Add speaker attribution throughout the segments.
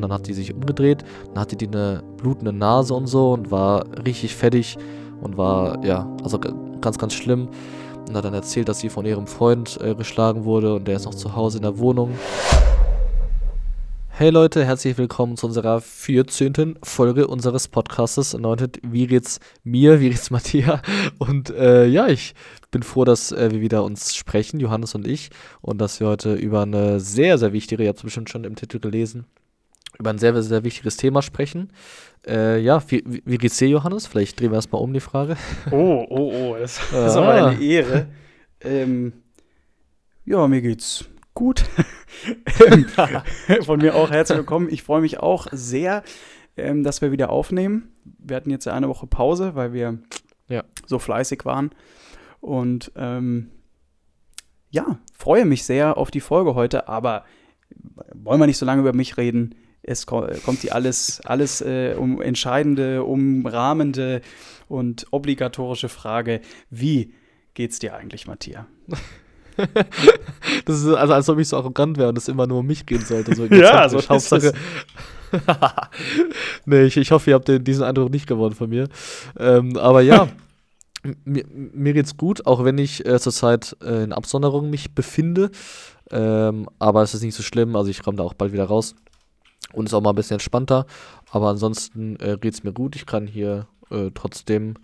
Speaker 1: und dann hat die sich umgedreht, dann hatte die eine blutende Nase und so und war richtig fettig und war, ja, also ganz, ganz schlimm und hat dann erzählt, dass sie von ihrem Freund äh, geschlagen wurde und der ist noch zu Hause in der Wohnung. Hey Leute, herzlich willkommen zu unserer 14. Folge unseres Podcastes. Anointed, wie geht's mir, wie geht's Matthias? Und äh, ja, ich bin froh, dass äh, wir wieder uns sprechen, Johannes und ich, und dass wir heute über eine sehr, sehr wichtige, ihr habt es bestimmt schon im Titel gelesen, über ein sehr, sehr wichtiges Thema sprechen. Äh, ja, wie, wie, geht's dir, Johannes? Vielleicht drehen wir erstmal um die Frage.
Speaker 2: Oh, oh, oh, das, das ist aber eine Ehre. ähm, ja, mir geht's gut. Von mir auch herzlich willkommen. Ich freue mich auch sehr, ähm, dass wir wieder aufnehmen. Wir hatten jetzt eine Woche Pause, weil wir ja. so fleißig waren. Und ähm, ja, freue mich sehr auf die Folge heute, aber wollen wir nicht so lange über mich reden. Es kommt die alles, alles äh, um entscheidende, umrahmende und obligatorische Frage: Wie geht's dir eigentlich, Matthias?
Speaker 1: das ist also, als ob ich so arrogant wäre und es immer nur um mich gehen sollte. So
Speaker 2: ja, so Hauptsache.
Speaker 1: nee, ich, ich hoffe, ihr habt den, diesen Eindruck nicht gewonnen von mir. Ähm, aber ja, mir, mir, geht's gut, auch wenn ich äh, zurzeit äh, in Absonderung mich befinde. Ähm, aber es ist nicht so schlimm, also ich komme da auch bald wieder raus. Und ist auch mal ein bisschen entspannter. Aber ansonsten äh, geht's mir gut. Ich kann hier äh, trotzdem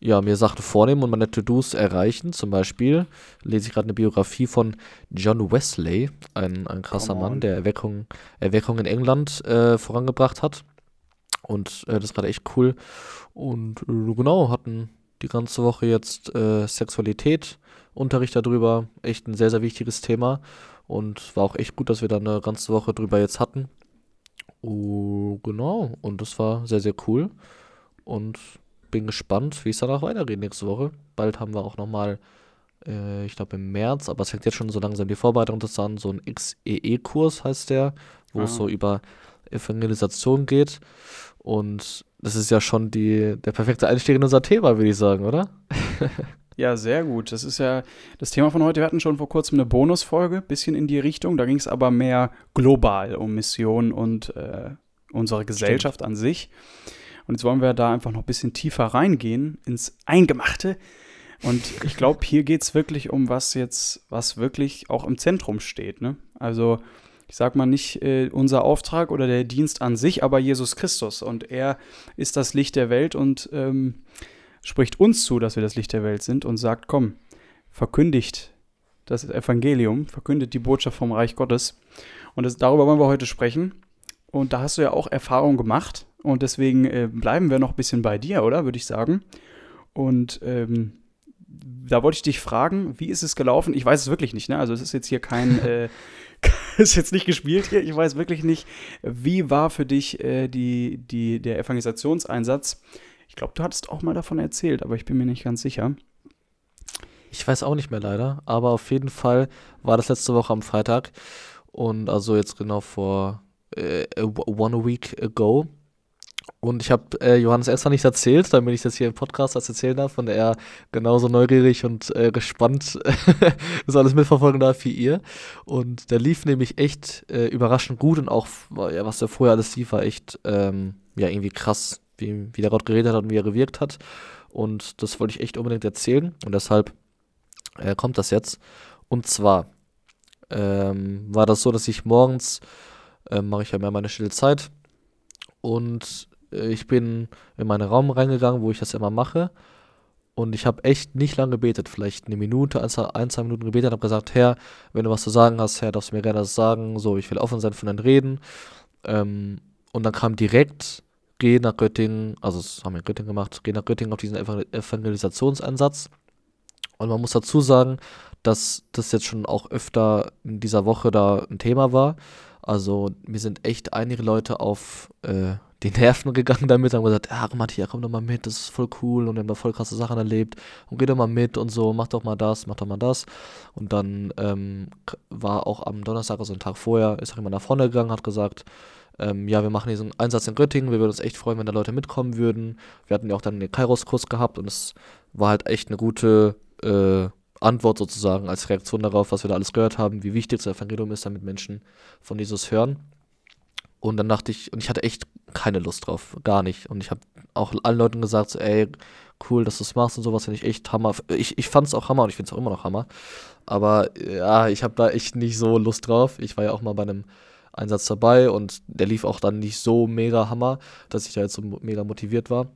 Speaker 1: ja, mir Sachen vornehmen und meine To-Dos erreichen. Zum Beispiel lese ich gerade eine Biografie von John Wesley, ein, ein krasser Mann, der Erweckung, Erweckung in England äh, vorangebracht hat. Und äh, das ist gerade echt cool. Und äh, genau, hatten die ganze Woche jetzt äh, Sexualität, Unterricht darüber. Echt ein sehr, sehr wichtiges Thema. Und war auch echt gut, dass wir da eine ganze Woche drüber jetzt hatten. Uh, genau, und das war sehr, sehr cool. Und bin gespannt, wie es danach weitergeht nächste Woche. Bald haben wir auch nochmal, äh, ich glaube im März, aber es fängt jetzt schon so langsam die Vorbereitung das an, so ein XEE-Kurs heißt der, wo ah. es so über Evangelisation geht. Und das ist ja schon die, der perfekte Einstieg in unser Thema, würde ich sagen, oder?
Speaker 2: Ja, sehr gut. Das ist ja das Thema von heute. Wir hatten schon vor kurzem eine Bonusfolge, bisschen in die Richtung. Da ging es aber mehr global um Mission und äh, unsere Gesellschaft Stimmt. an sich. Und jetzt wollen wir da einfach noch ein bisschen tiefer reingehen ins Eingemachte. Und ich glaube, hier geht es wirklich um was jetzt, was wirklich auch im Zentrum steht. Ne? Also, ich sag mal nicht äh, unser Auftrag oder der Dienst an sich, aber Jesus Christus. Und er ist das Licht der Welt und ähm, spricht uns zu, dass wir das Licht der Welt sind und sagt, komm, verkündigt das Evangelium, verkündet die Botschaft vom Reich Gottes. Und das, darüber wollen wir heute sprechen. Und da hast du ja auch Erfahrung gemacht. Und deswegen äh, bleiben wir noch ein bisschen bei dir, oder? Würde ich sagen. Und ähm, da wollte ich dich fragen, wie ist es gelaufen? Ich weiß es wirklich nicht, ne? Also es ist jetzt hier kein, äh, ist jetzt nicht gespielt hier. Ich weiß wirklich nicht, wie war für dich äh, die, die, der Evangelisationseinsatz? Ich glaube, du hattest auch mal davon erzählt, aber ich bin mir nicht ganz sicher.
Speaker 1: Ich weiß auch nicht mehr leider, aber auf jeden Fall war das letzte Woche am Freitag und also jetzt genau vor äh, one week ago und ich habe äh, Johannes extra nicht erzählt, damit ich das hier im Podcast als erzählen darf und er genauso neugierig und äh, gespannt das alles mitverfolgen darf wie ihr. Und der lief nämlich echt äh, überraschend gut und auch, ja, was der vorher alles lief, war echt ähm, ja, irgendwie krass, wie, wie der Gott geredet hat und wie er gewirkt hat. Und das wollte ich echt unbedingt erzählen und deshalb äh, kommt das jetzt. Und zwar ähm, war das so, dass ich morgens, äh, mache ich ja mehr meine stille Zeit und äh, ich bin in meinen Raum reingegangen, wo ich das immer mache. Und ich habe echt nicht lange gebetet, vielleicht eine Minute, ein, zwei Minuten gebetet und habe gesagt, Herr, wenn du was zu sagen hast, Herr, darfst du mir gerne das sagen. So, ich will offen sein von deinen Reden. Ähm, und dann kam direkt, geh nach Göttingen, also das haben wir in Göttingen gemacht, geh nach Göttingen auf diesen Evangelisationseinsatz. Und man muss dazu sagen, dass das jetzt schon auch öfter in dieser Woche da ein Thema war. Also mir sind echt einige Leute auf äh, die Nerven gegangen damit, haben gesagt, ja, Matthias, komm doch mal mit, das ist voll cool und wir haben da voll krasse Sachen erlebt und geh doch mal mit und so, mach doch mal das, mach doch mal das. Und dann ähm, war auch am Donnerstag, also einen Tag vorher, ist auch jemand nach vorne gegangen, hat gesagt, ähm, ja, wir machen diesen Einsatz in Göttingen, wir würden uns echt freuen, wenn da Leute mitkommen würden. Wir hatten ja auch dann den Kairos-Kurs gehabt und es war halt echt eine gute äh, Antwort sozusagen als Reaktion darauf, was wir da alles gehört haben, wie wichtig das Evangelium ist, damit Menschen von Jesus hören. Und dann dachte ich, und ich hatte echt keine Lust drauf, gar nicht. Und ich habe auch allen Leuten gesagt, so, ey, cool, dass du es machst und sowas, finde ich echt Hammer. Ich, ich fand es auch Hammer und ich finde es auch immer noch Hammer. Aber ja, ich habe da echt nicht so Lust drauf. Ich war ja auch mal bei einem Einsatz dabei und der lief auch dann nicht so mega Hammer, dass ich da jetzt so mega motiviert war.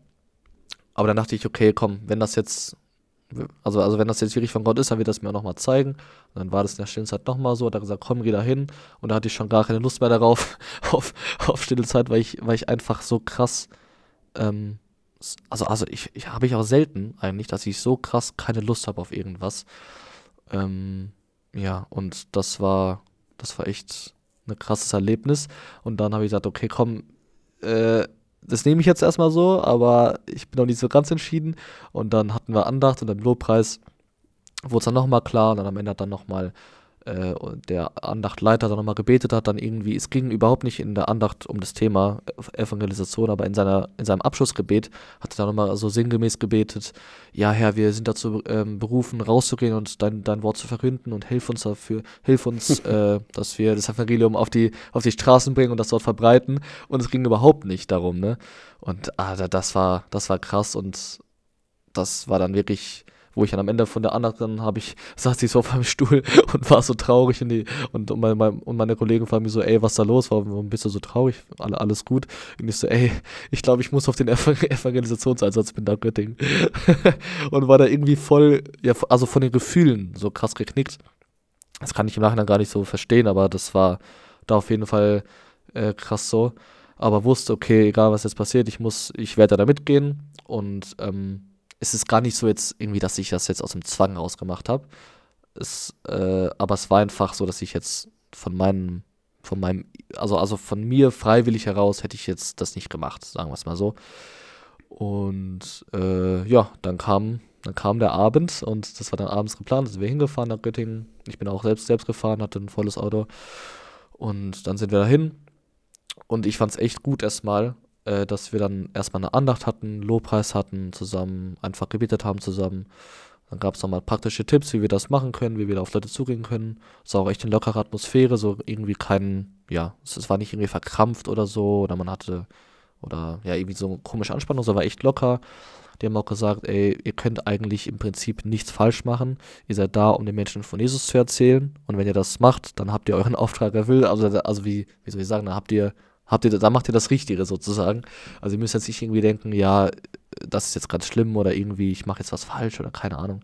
Speaker 1: Aber dann dachte ich, okay, komm, wenn das jetzt, also, also wenn das jetzt wirklich von Gott ist, dann wird das mir auch nochmal zeigen. Und dann war das in der stillen Zeit nochmal so, hat er gesagt, komm, geh da hin. Und da hatte ich schon gar keine Lust mehr darauf, auf, auf stille Zeit, weil ich, weil ich einfach so krass, ähm, also, also ich, ich habe ich auch selten eigentlich, dass ich so krass keine Lust habe auf irgendwas. Ähm, ja, und das war, das war echt ein krasses Erlebnis. Und dann habe ich gesagt, okay, komm, äh, das nehme ich jetzt erstmal so, aber ich bin noch nicht so ganz entschieden. Und dann hatten wir Andacht und im Lobpreis wurde es dann nochmal klar. Und dann am Ende hat dann nochmal äh, der Andachtleiter dann nochmal gebetet hat, dann irgendwie, es ging überhaupt nicht in der Andacht um das Thema Evangelisation, aber in, seiner, in seinem Abschlussgebet hat er dann nochmal so sinngemäß gebetet, ja Herr, wir sind dazu ähm, berufen, rauszugehen und dein, dein Wort zu verkünden und hilf uns dafür, hilf uns, äh, dass wir das Evangelium auf die, auf die Straßen bringen und das dort verbreiten. Und es ging überhaupt nicht darum, ne? Und ah, das war, das war krass und das war dann wirklich wo ich dann am Ende von der anderen habe ich, saß ich so auf meinem Stuhl und war so traurig und, die, und, und, meine, und meine Kollegen fragen mich so, ey, was da los? Warum bist du so traurig? Alle, alles gut. Und ich so, ey, ich glaube, ich muss auf den Evangelisationseinsatz mit nach Göttingen. und war da irgendwie voll, ja, also von den Gefühlen so krass geknickt. Das kann ich im Nachhinein gar nicht so verstehen, aber das war da auf jeden Fall äh, krass so. Aber wusste, okay, egal was jetzt passiert, ich muss, ich werde da mitgehen und ähm, es ist gar nicht so jetzt irgendwie, dass ich das jetzt aus dem Zwang rausgemacht habe. Es, äh, aber es war einfach so, dass ich jetzt von meinem, von meinem, also, also von mir freiwillig heraus hätte ich jetzt das nicht gemacht, sagen wir es mal so. Und äh, ja, dann kam, dann kam der Abend und das war dann abends geplant, sind wir hingefahren nach Göttingen. Ich bin auch selbst selbst gefahren, hatte ein volles Auto. Und dann sind wir dahin. Und ich fand es echt gut erstmal, äh, dass wir dann erstmal eine Andacht hatten, Lobpreis hatten zusammen, einfach gebetet haben zusammen. Dann gab es nochmal praktische Tipps, wie wir das machen können, wie wir da auf Leute zugehen können. Es war auch echt eine lockere Atmosphäre, so irgendwie kein, ja, es, war nicht irgendwie verkrampft oder so, oder man hatte, oder ja, irgendwie so eine komische Anspannung, so war echt locker. Die haben auch gesagt, ey, ihr könnt eigentlich im Prinzip nichts falsch machen. Ihr seid da, um den Menschen von Jesus zu erzählen. Und wenn ihr das macht, dann habt ihr euren Auftrag erfüllt. Also, also wie, wie soll ich sagen, dann habt ihr habt ihr, da macht ihr das Richtige sozusagen. Also ihr müsst jetzt nicht irgendwie denken, ja, das ist jetzt ganz schlimm oder irgendwie, ich mache jetzt was falsch oder keine Ahnung.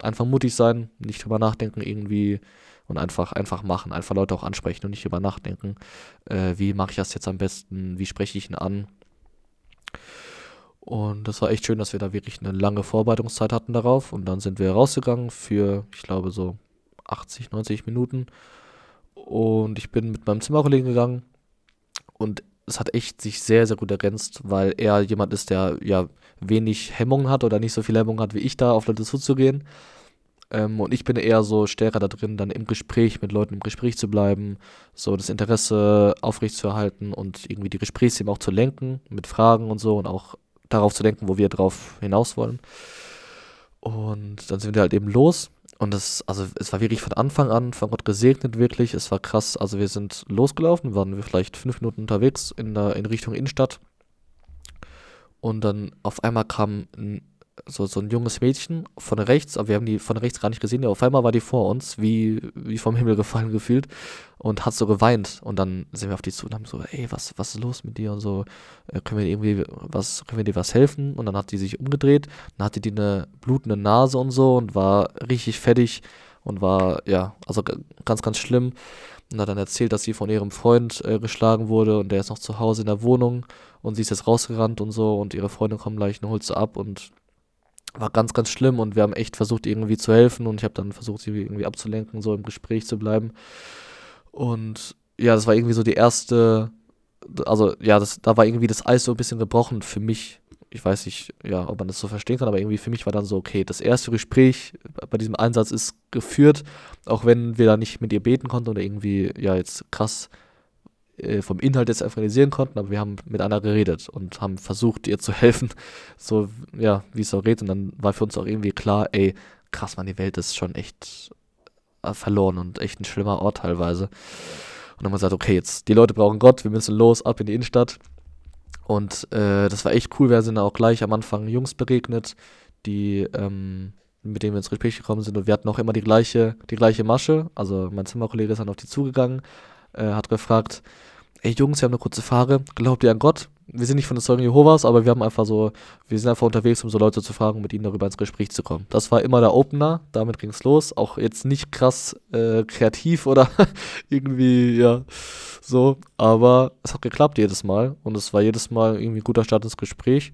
Speaker 1: Einfach mutig sein, nicht drüber nachdenken irgendwie und einfach, einfach machen, einfach Leute auch ansprechen und nicht drüber nachdenken, äh, wie mache ich das jetzt am besten, wie spreche ich ihn an. Und das war echt schön, dass wir da wirklich eine lange Vorbereitungszeit hatten darauf. Und dann sind wir rausgegangen für, ich glaube, so 80, 90 Minuten. Und ich bin mit meinem Zimmerkollegen gegangen und es hat echt sich sehr, sehr gut ergänzt, weil er jemand ist, der ja wenig Hemmungen hat oder nicht so viel Hemmungen hat wie ich da auf Leute zuzugehen. Ähm, und ich bin eher so stärker da drin, dann im Gespräch mit Leuten im Gespräch zu bleiben, so das Interesse aufrechtzuerhalten und irgendwie die Gesprächsthemen auch zu lenken mit Fragen und so und auch darauf zu denken, wo wir drauf hinaus wollen. Und dann sind wir halt eben los und es, also es war wirklich von Anfang an von Gott gesegnet, wirklich. Es war krass. Also wir sind losgelaufen, waren wir vielleicht fünf Minuten unterwegs in, der, in Richtung Innenstadt. Und dann auf einmal kam ein so, so ein junges Mädchen von rechts, aber wir haben die von rechts gar nicht gesehen. Auf einmal war die vor uns, wie, wie vom Himmel gefallen gefühlt und hat so geweint. Und dann sind wir auf die zu und haben so, ey, was, was ist los mit dir und so, äh, können wir irgendwie was, können wir dir was helfen? Und dann hat die sich umgedreht, dann hatte die eine blutende Nase und so und war richtig fettig und war, ja, also ganz, ganz schlimm. Und hat dann erzählt, dass sie von ihrem Freund äh, geschlagen wurde und der ist noch zu Hause in der Wohnung und sie ist jetzt rausgerannt und so und ihre Freundin kommt gleich und holt sie ab und war ganz, ganz schlimm und wir haben echt versucht, irgendwie zu helfen und ich habe dann versucht, sie irgendwie abzulenken, so im Gespräch zu bleiben. Und ja, das war irgendwie so die erste, also ja, das, da war irgendwie das Eis so ein bisschen gebrochen für mich. Ich weiß nicht, ja, ob man das so verstehen kann, aber irgendwie für mich war dann so, okay, das erste Gespräch bei diesem Einsatz ist geführt, auch wenn wir da nicht mit ihr beten konnten oder irgendwie, ja, jetzt krass äh, vom Inhalt jetzt evangelisieren konnten, aber wir haben mit einer geredet und haben versucht, ihr zu helfen, so, ja, wie es auch geht. Und dann war für uns auch irgendwie klar, ey, krass, man, die Welt ist schon echt äh, verloren und echt ein schlimmer Ort teilweise. dann haben wir gesagt, okay, jetzt, die Leute brauchen Gott, wir müssen los, ab in die Innenstadt. Und äh, das war echt cool. Wir sind auch gleich am Anfang Jungs begegnet, die, ähm, mit denen wir ins Gespräch gekommen sind. Und wir hatten auch immer die gleiche, die gleiche Masche. Also mein Zimmerkollege ist dann auf die zugegangen, äh, hat gefragt, ey Jungs, wir haben eine kurze Frage, glaubt ihr an Gott? Wir sind nicht von den Zeugen Jehovas, aber wir haben einfach so, wir sind einfach unterwegs, um so Leute zu fragen, mit ihnen darüber ins Gespräch zu kommen. Das war immer der Opener, damit ging es los. Auch jetzt nicht krass äh, kreativ oder irgendwie, ja, so. Aber es hat geklappt jedes Mal und es war jedes Mal irgendwie ein guter Start ins Gespräch.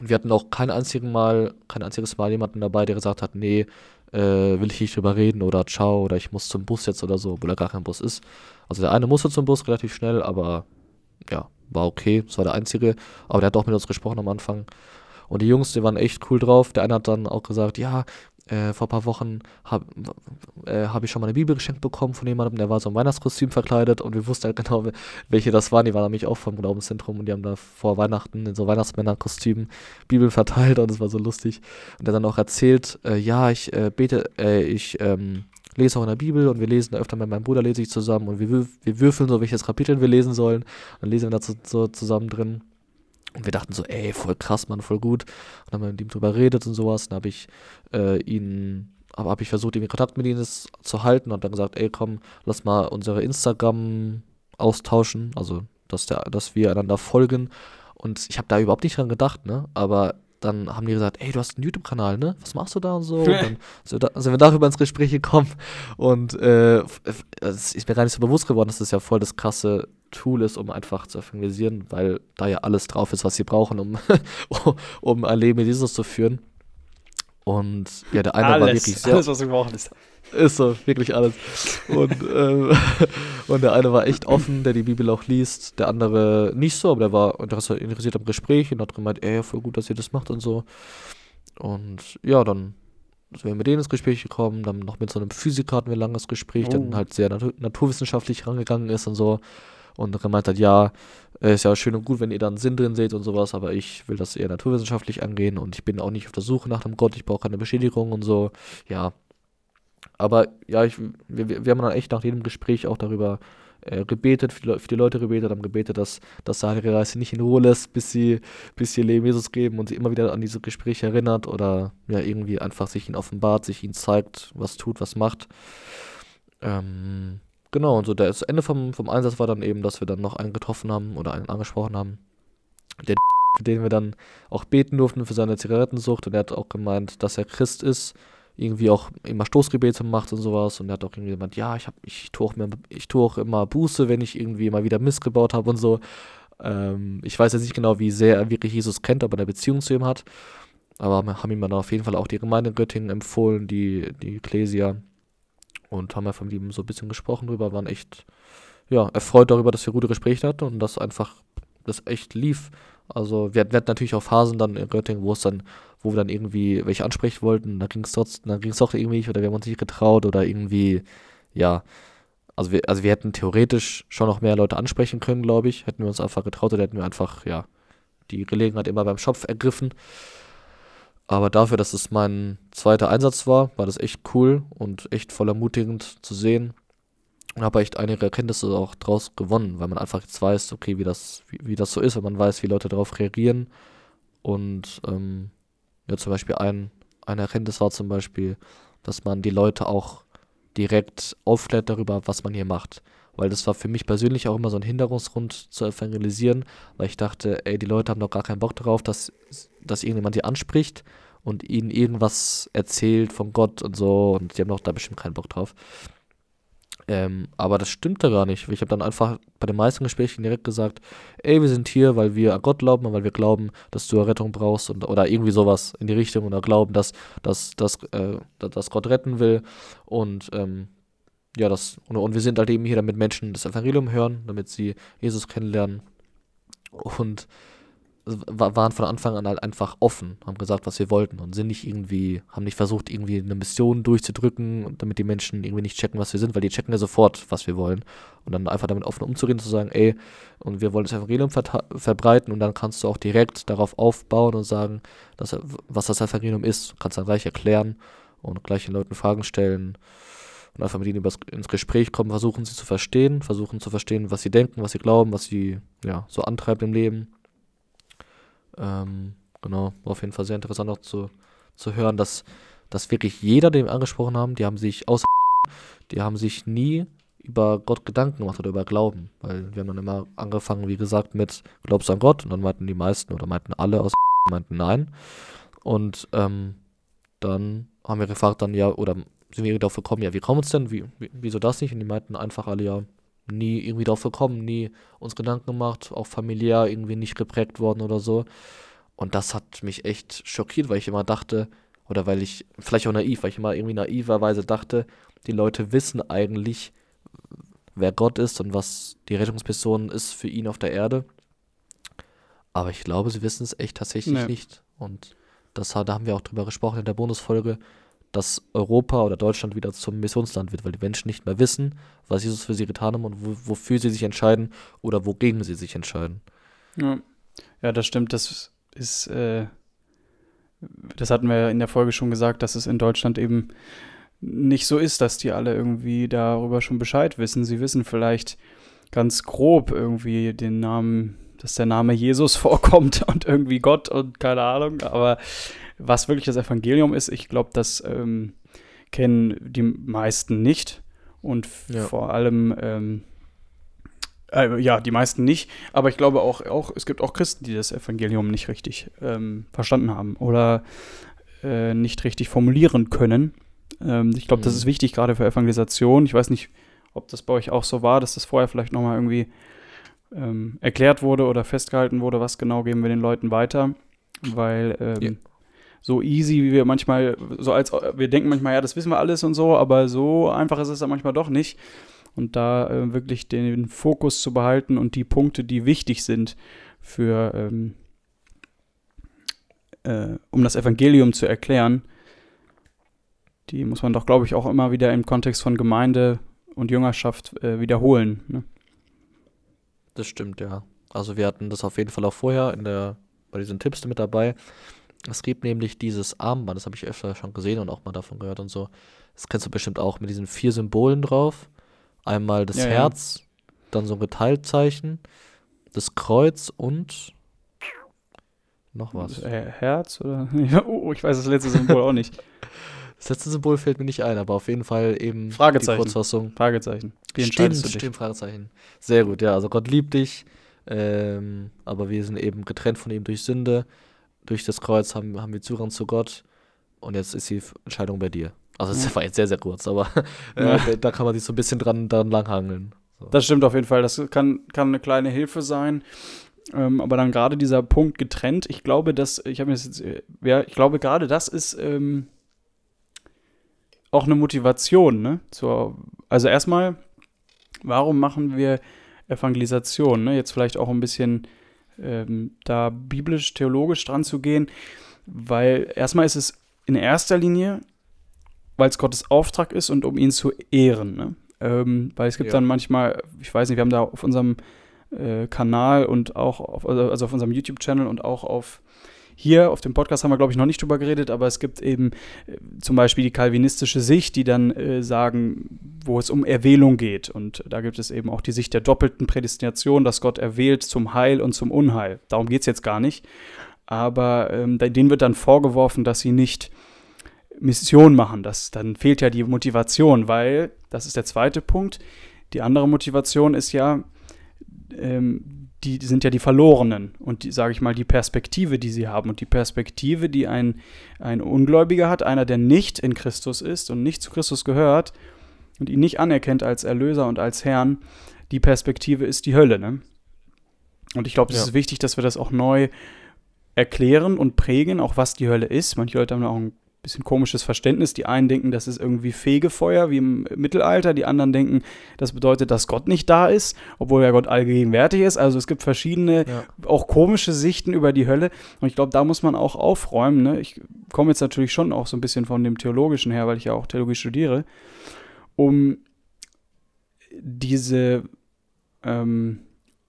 Speaker 1: Und wir hatten auch kein einziges Mal, kein einziges Mal jemanden dabei, der gesagt hat, nee, äh, will ich nicht drüber reden oder ciao oder ich muss zum Bus jetzt oder so, obwohl da gar kein Bus ist. Also der eine musste zum Bus relativ schnell, aber ja, war okay. Das war der einzige. Aber der hat auch mit uns gesprochen am Anfang. Und die Jungs, die waren echt cool drauf. Der eine hat dann auch gesagt, ja, äh, vor ein paar Wochen habe äh, hab ich schon mal eine Bibel geschenkt bekommen von jemandem, der war so im Weihnachtskostüm verkleidet und wir wussten halt genau, welche das waren. Die waren nämlich auch vom Glaubenszentrum und die haben da vor Weihnachten in so Weihnachtsmännerkostümen Bibel verteilt und das war so lustig. Und der dann auch erzählt, äh, ja, ich äh, bete, äh, ich ähm, lese auch in der Bibel und wir lesen öfter mit meinem Bruder lese ich zusammen und wir, wir würfeln so, welches Kapitel wir lesen sollen. Dann lesen wir da so, so zusammen drin. Und wir dachten so, ey, voll krass, Mann, voll gut. Und dann haben wir mit ihm drüber geredet und sowas. Dann habe ich äh, ihn, aber habe ich versucht, irgendwie Kontakt mit ihm zu halten und dann gesagt, ey, komm, lass mal unsere Instagram austauschen, also dass, der, dass wir einander folgen. Und ich habe da überhaupt nicht dran gedacht, ne? Aber dann haben die gesagt, ey, du hast einen YouTube-Kanal, ne? Was machst du da und so? Und dann sind wir darüber ins Gespräch gekommen. Und äh, es ist mir gar nicht so bewusst geworden, dass das ja voll das krasse Tool ist, um einfach zu evangelisieren, weil da ja alles drauf ist, was sie brauchen, um, um ein Leben mit Jesus zu führen. Und ja, der eine
Speaker 2: alles,
Speaker 1: war wirklich sehr.
Speaker 2: Alles, was du brauchen ist.
Speaker 1: Ist so, wirklich alles. Und, ähm, und der eine war echt offen, der die Bibel auch liest. Der andere nicht so, aber der war interessiert am Gespräch und hat gemeint, ey, voll gut, dass ihr das macht und so. Und ja, dann sind wir mit denen ins Gespräch gekommen. Dann noch mit so einem Physiker hatten wir ein langes Gespräch, oh. der dann halt sehr nat naturwissenschaftlich rangegangen ist und so. Und gemeint hat, ja, ist ja schön und gut, wenn ihr da einen Sinn drin seht und sowas, aber ich will das eher naturwissenschaftlich angehen und ich bin auch nicht auf der Suche nach einem Gott, ich brauche keine Beschädigung und so. Ja, aber ja, ich, wir, wir haben dann echt nach jedem Gespräch auch darüber äh, gebetet, für die, für die, Leute gebetet, haben gebetet, dass, dass Sahara Reise nicht in Ruhe lässt, bis sie, bis sie ihr Leben Jesus geben und sie immer wieder an diese Gespräche erinnert oder ja, irgendwie einfach sich ihn offenbart, sich ihn zeigt, was tut, was macht. Ähm, genau, und so das Ende vom, vom Einsatz war dann eben, dass wir dann noch einen getroffen haben oder einen angesprochen haben, der für den wir dann auch beten durften für seine Zigarettensucht und er hat auch gemeint, dass er Christ ist irgendwie auch immer Stoßgebete macht und sowas. Und er hat auch irgendwie gemeint, ja, ich, hab, ich, tue auch, ich tue auch immer Buße, wenn ich irgendwie mal wieder Mist gebaut habe und so. Ähm, ich weiß jetzt nicht genau, wie sehr er wirklich Jesus kennt, aber eine Beziehung zu ihm hat. Aber wir haben ihm dann auf jeden Fall auch die Gemeinde Göttingen empfohlen, die, die Ecclesia. Und haben einfach mit ihm so ein bisschen gesprochen drüber, waren echt, ja, erfreut darüber, dass wir gute Gespräche hatten und dass einfach das echt lief. Also wir, hatten natürlich auch Phasen dann in Göttingen, wo es dann wo wir dann irgendwie welche ansprechen wollten. Da ging es trotzdem, dann ging es doch irgendwie nicht oder wir haben uns nicht getraut oder irgendwie, ja. Also wir, also wir hätten theoretisch schon noch mehr Leute ansprechen können, glaube ich. Hätten wir uns einfach getraut oder hätten wir einfach, ja, die Gelegenheit immer beim Schopf ergriffen. Aber dafür, dass es mein zweiter Einsatz war, war das echt cool und echt voll ermutigend zu sehen. Und habe echt einige Erkenntnisse auch draus gewonnen, weil man einfach jetzt weiß, okay, wie das, wie, wie das so ist, wenn man weiß, wie Leute darauf reagieren. Und ähm, ja, zum Beispiel ein, eine Erkenntnis war zum Beispiel, dass man die Leute auch direkt aufklärt darüber, was man hier macht. Weil das war für mich persönlich auch immer so ein Hinderungsgrund zu evangelisieren, weil ich dachte, ey, die Leute haben doch gar keinen Bock darauf, dass, dass irgendjemand die anspricht und ihnen irgendwas erzählt von Gott und so und die haben doch da bestimmt keinen Bock drauf. Ähm, aber das stimmte gar nicht. Ich habe dann einfach bei den meisten Gesprächen direkt gesagt, ey, wir sind hier, weil wir an Gott glauben und weil wir glauben, dass du Rettung brauchst und, oder irgendwie sowas in die Richtung oder glauben, dass, dass, dass, äh, dass Gott retten will. Und ähm, ja, das, und, und wir sind halt eben hier, damit Menschen das Evangelium hören, damit sie Jesus kennenlernen. Und waren von Anfang an halt einfach offen, haben gesagt, was wir wollten und sind nicht irgendwie, haben nicht versucht, irgendwie eine Mission durchzudrücken, damit die Menschen irgendwie nicht checken, was wir sind, weil die checken ja sofort, was wir wollen. Und dann einfach damit offen umzureden, zu sagen, ey, und wir wollen das Evangelium ver verbreiten und dann kannst du auch direkt darauf aufbauen und sagen, dass, was das Evangelium ist. Kannst dann gleich erklären und gleich den Leuten Fragen stellen. Und einfach mit ihnen ins Gespräch kommen, versuchen sie zu verstehen, versuchen zu verstehen, was sie denken, was sie glauben, was sie ja, so antreibt im Leben. Ähm, genau, war auf jeden Fall sehr interessant auch zu, zu hören, dass, dass wirklich jeder, den wir angesprochen haben, die haben sich außer die haben sich nie über Gott Gedanken gemacht oder über Glauben. Weil wir haben dann immer angefangen, wie gesagt, mit Glaubst du an Gott? Und dann meinten die meisten oder meinten alle aus meinten nein. Und ähm, dann haben wir gefragt, dann ja, oder sind wir darauf gekommen, ja, wie kommen uns denn? Wie, wie, wieso das nicht? Und die meinten einfach alle ja, nie irgendwie darauf gekommen, nie uns Gedanken gemacht, auch familiär irgendwie nicht geprägt worden oder so. Und das hat mich echt schockiert, weil ich immer dachte, oder weil ich, vielleicht auch naiv, weil ich immer irgendwie naiverweise dachte, die Leute wissen eigentlich, wer Gott ist und was die Rettungsperson ist für ihn auf der Erde. Aber ich glaube, sie wissen es echt tatsächlich nee. nicht. Und das, da haben wir auch drüber gesprochen in der Bonusfolge, dass Europa oder Deutschland wieder zum Missionsland wird, weil die Menschen nicht mehr wissen, was Jesus für sie getan hat und wofür sie sich entscheiden oder wogegen sie sich entscheiden.
Speaker 2: Ja, ja das stimmt. Das ist, äh, das hatten wir in der Folge schon gesagt, dass es in Deutschland eben nicht so ist, dass die alle irgendwie darüber schon Bescheid wissen. Sie wissen vielleicht ganz grob irgendwie den Namen, dass der Name Jesus vorkommt und irgendwie Gott und keine Ahnung. Aber was wirklich das Evangelium ist, ich glaube, das ähm, kennen die meisten nicht. Und ja. vor allem, ähm, äh, ja, die meisten nicht. Aber ich glaube auch, auch, es gibt auch Christen, die das Evangelium nicht richtig ähm, verstanden haben oder äh, nicht richtig formulieren können. Ähm, ich glaube, mhm. das ist wichtig, gerade für Evangelisation. Ich weiß nicht, ob das bei euch auch so war, dass das vorher vielleicht nochmal irgendwie ähm, erklärt wurde oder festgehalten wurde, was genau geben wir den Leuten weiter. Weil ähm, ja. So easy, wie wir manchmal, so als wir denken manchmal, ja, das wissen wir alles und so, aber so einfach ist es dann manchmal doch nicht. Und da äh, wirklich den Fokus zu behalten und die Punkte, die wichtig sind für ähm, äh, um das Evangelium zu erklären, die muss man doch, glaube ich, auch immer wieder im Kontext von Gemeinde und Jüngerschaft äh, wiederholen. Ne?
Speaker 1: Das stimmt, ja. Also wir hatten das auf jeden Fall auch vorher in der, bei diesen Tipps mit dabei. Es gibt nämlich dieses Armband, das habe ich öfter schon gesehen und auch mal davon gehört und so. Das kennst du bestimmt auch mit diesen vier Symbolen drauf. Einmal das ja, Herz, ja. dann so ein Geteiltzeichen, das Kreuz und noch was.
Speaker 2: Äh, Herz oder? oh, ich weiß das letzte Symbol auch nicht.
Speaker 1: Das letzte Symbol fällt mir nicht ein, aber auf jeden Fall eben
Speaker 2: Fragezeichen.
Speaker 1: die Kurzfassung.
Speaker 2: Fragezeichen.
Speaker 1: Wie stimmt, du dich? stimmt, Fragezeichen. Sehr gut, ja. Also Gott liebt dich, ähm, aber wir sind eben getrennt von ihm durch Sünde. Durch das Kreuz haben, haben wir Zugang zu Gott und jetzt ist die Entscheidung bei dir. Also es war jetzt sehr, sehr kurz, aber äh, ja. da kann man sich so ein bisschen dran, dran langhangeln. So.
Speaker 2: Das stimmt auf jeden Fall. Das kann, kann eine kleine Hilfe sein. Ähm, aber dann gerade dieser Punkt getrennt, ich glaube, dass, ich habe mir das jetzt, äh, ja, ich glaube, gerade das ist ähm, auch eine Motivation, ne? Zur, also erstmal, warum machen wir Evangelisation? Ne? Jetzt vielleicht auch ein bisschen ähm, da biblisch, theologisch dran zu gehen, weil erstmal ist es in erster Linie, weil es Gottes Auftrag ist und um ihn zu ehren. Ne? Ähm, weil es gibt ja. dann manchmal, ich weiß nicht, wir haben da auf unserem äh, Kanal und auch auf, also auf unserem YouTube-Channel und auch auf hier auf dem Podcast haben wir, glaube ich, noch nicht drüber geredet, aber es gibt eben äh, zum Beispiel die kalvinistische Sicht, die dann äh, sagen, wo es um Erwählung geht. Und da gibt es eben auch die Sicht der doppelten Prädestination, dass Gott erwählt zum Heil und zum Unheil. Darum geht es jetzt gar nicht. Aber ähm, denen wird dann vorgeworfen, dass sie nicht Mission machen. Das, dann fehlt ja die Motivation, weil, das ist der zweite Punkt, die andere Motivation ist ja, ähm, die, die sind ja die Verlorenen und die, sage ich mal, die Perspektive, die sie haben und die Perspektive, die ein, ein Ungläubiger hat, einer, der nicht in Christus ist und nicht zu Christus gehört und ihn nicht anerkennt als Erlöser und als Herrn, die Perspektive ist die Hölle. Ne? Und ich glaube, es ja. ist wichtig, dass wir das auch neu erklären und prägen, auch was die Hölle ist. Manche Leute haben auch ein bisschen komisches Verständnis. Die einen denken, das ist irgendwie Fegefeuer wie im Mittelalter, die anderen denken, das bedeutet, dass Gott nicht da ist, obwohl ja Gott allgegenwärtig ist. Also es gibt verschiedene, ja. auch komische Sichten über die Hölle. Und ich glaube, da muss man auch aufräumen. Ne? Ich komme jetzt natürlich schon auch so ein bisschen von dem Theologischen her, weil ich ja auch Theologie studiere, um diese, ähm,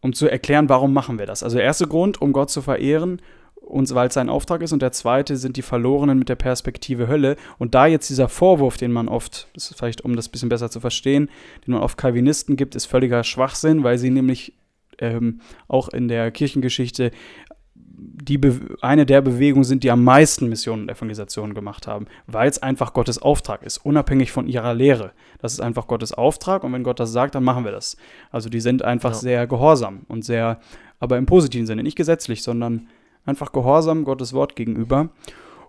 Speaker 2: um zu erklären, warum machen wir das. Also der erste Grund, um Gott zu verehren uns, weil es sein Auftrag ist. Und der zweite sind die Verlorenen mit der Perspektive Hölle. Und da jetzt dieser Vorwurf, den man oft, das ist vielleicht um das ein bisschen besser zu verstehen, den man oft Calvinisten gibt, ist völliger Schwachsinn, weil sie nämlich ähm, auch in der Kirchengeschichte die eine der Bewegungen sind, die am meisten Missionen und Evangelisationen gemacht haben, weil es einfach Gottes Auftrag ist, unabhängig von ihrer Lehre. Das ist einfach Gottes Auftrag und wenn Gott das sagt, dann machen wir das. Also die sind einfach ja. sehr gehorsam und sehr, aber im positiven Sinne, nicht gesetzlich, sondern einfach gehorsam Gottes Wort gegenüber.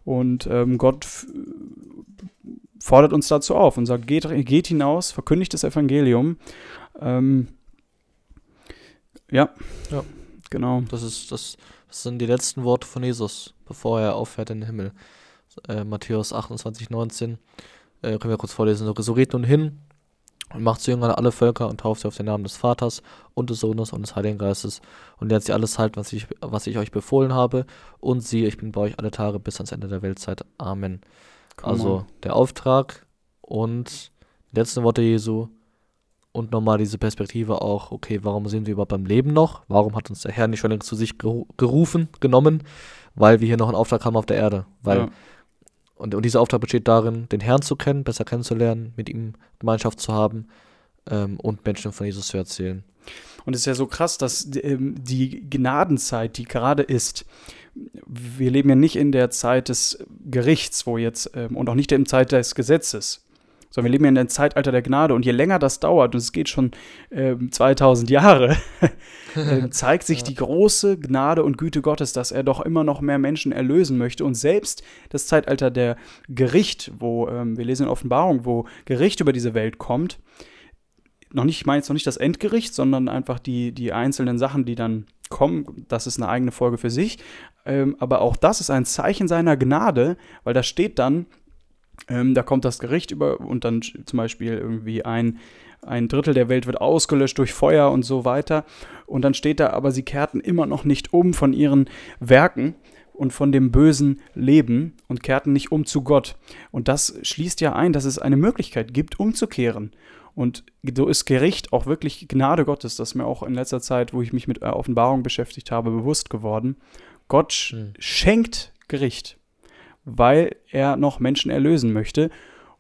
Speaker 2: Und ähm, Gott fordert uns dazu auf und sagt, geht, geht hinaus, verkündigt das Evangelium. Ähm, ja.
Speaker 1: ja, genau. Das ist das das sind die letzten Worte von Jesus, bevor er auffährt in den Himmel. Äh, Matthäus 28, 19. Äh, können wir kurz vorlesen. So geht nun hin und macht zu Jüngern alle Völker und tauft sie auf den Namen des Vaters und des Sohnes und des Heiligen Geistes und lernt sie alles halten, was ich, was ich euch befohlen habe. Und siehe, ich bin bei euch alle Tage bis ans Ende der Weltzeit. Amen. Come also on. der Auftrag und die letzten Worte Jesu und nochmal diese Perspektive auch, okay, warum sind wir überhaupt beim Leben noch? Warum hat uns der Herr nicht schon längst zu sich gerufen, genommen? Weil wir hier noch einen Auftrag haben auf der Erde. Weil, ja. Und, und dieser Auftrag besteht darin, den Herrn zu kennen, besser kennenzulernen, mit ihm Gemeinschaft zu haben ähm, und Menschen von Jesus zu erzählen.
Speaker 2: Und es ist ja so krass, dass ähm, die Gnadenzeit, die gerade ist, wir leben ja nicht in der Zeit des Gerichts, wo jetzt, ähm, und auch nicht in der Zeit des Gesetzes, sondern wir leben ja in einem Zeitalter der Gnade und je länger das dauert, und es geht schon äh, 2000 Jahre, äh, zeigt sich die große Gnade und Güte Gottes, dass er doch immer noch mehr Menschen erlösen möchte. Und selbst das Zeitalter der Gericht, wo ähm, wir lesen in Offenbarung, wo Gericht über diese Welt kommt, noch nicht, ich meine jetzt noch nicht das Endgericht, sondern einfach die, die einzelnen Sachen, die dann kommen. Das ist eine eigene Folge für sich. Ähm, aber auch das ist ein Zeichen seiner Gnade, weil da steht dann, ähm, da kommt das Gericht über und dann zum Beispiel irgendwie ein, ein Drittel der Welt wird ausgelöscht durch Feuer und so weiter. Und dann steht da, aber sie kehrten immer noch nicht um von ihren Werken und von dem bösen Leben und kehrten nicht um zu Gott. Und das schließt ja ein, dass es eine Möglichkeit gibt, umzukehren. Und so ist Gericht auch wirklich Gnade Gottes. Das ist mir auch in letzter Zeit, wo ich mich mit Offenbarung beschäftigt habe, bewusst geworden. Gott hm. schenkt Gericht weil er noch Menschen erlösen möchte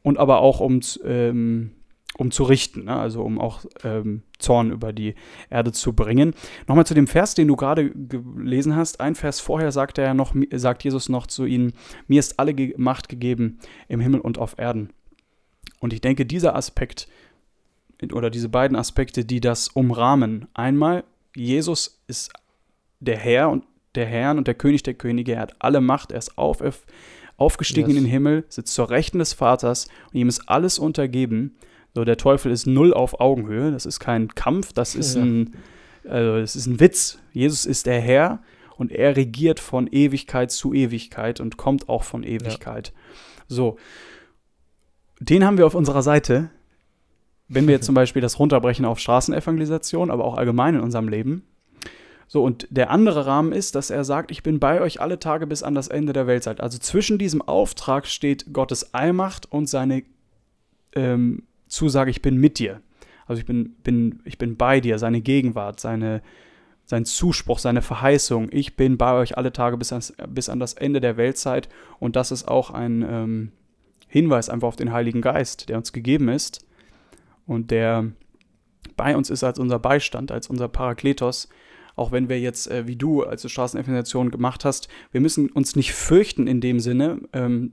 Speaker 2: und aber auch um, ähm, um zu richten, ne? also um auch ähm, Zorn über die Erde zu bringen. Nochmal zu dem Vers, den du gerade gelesen hast. Ein Vers vorher sagt er noch, sagt Jesus noch zu ihnen: Mir ist alle Macht gegeben im Himmel und auf Erden. Und ich denke, dieser Aspekt oder diese beiden Aspekte, die das umrahmen, einmal Jesus ist der Herr und der Herrn und der König der Könige. Er hat alle Macht, er ist auf, aufgestiegen yes. in den Himmel, sitzt zur Rechten des Vaters und ihm ist alles untergeben. So, der Teufel ist null auf Augenhöhe. Das ist kein Kampf, das ist, ja. ein, also, das ist ein Witz. Jesus ist der Herr und er regiert von Ewigkeit zu Ewigkeit und kommt auch von Ewigkeit. Ja. So, den haben wir auf unserer Seite. Wenn wir jetzt zum Beispiel das runterbrechen auf Straßenevangelisation, aber auch allgemein in unserem Leben, so, und der andere Rahmen ist, dass er sagt, ich bin bei euch alle Tage bis an das Ende der Weltzeit. Also zwischen diesem Auftrag steht Gottes Allmacht und seine ähm, Zusage, ich bin mit dir. Also ich bin, bin, ich bin bei dir, seine Gegenwart, seine, sein Zuspruch, seine Verheißung, ich bin bei euch alle Tage bis, ans, bis an das Ende der Weltzeit. Und das ist auch ein ähm, Hinweis einfach auf den Heiligen Geist, der uns gegeben ist und der bei uns ist als unser Beistand, als unser Parakletos, auch wenn wir jetzt, äh, wie du, als du Straßeninformation gemacht hast, wir müssen uns nicht fürchten in dem Sinne, ähm,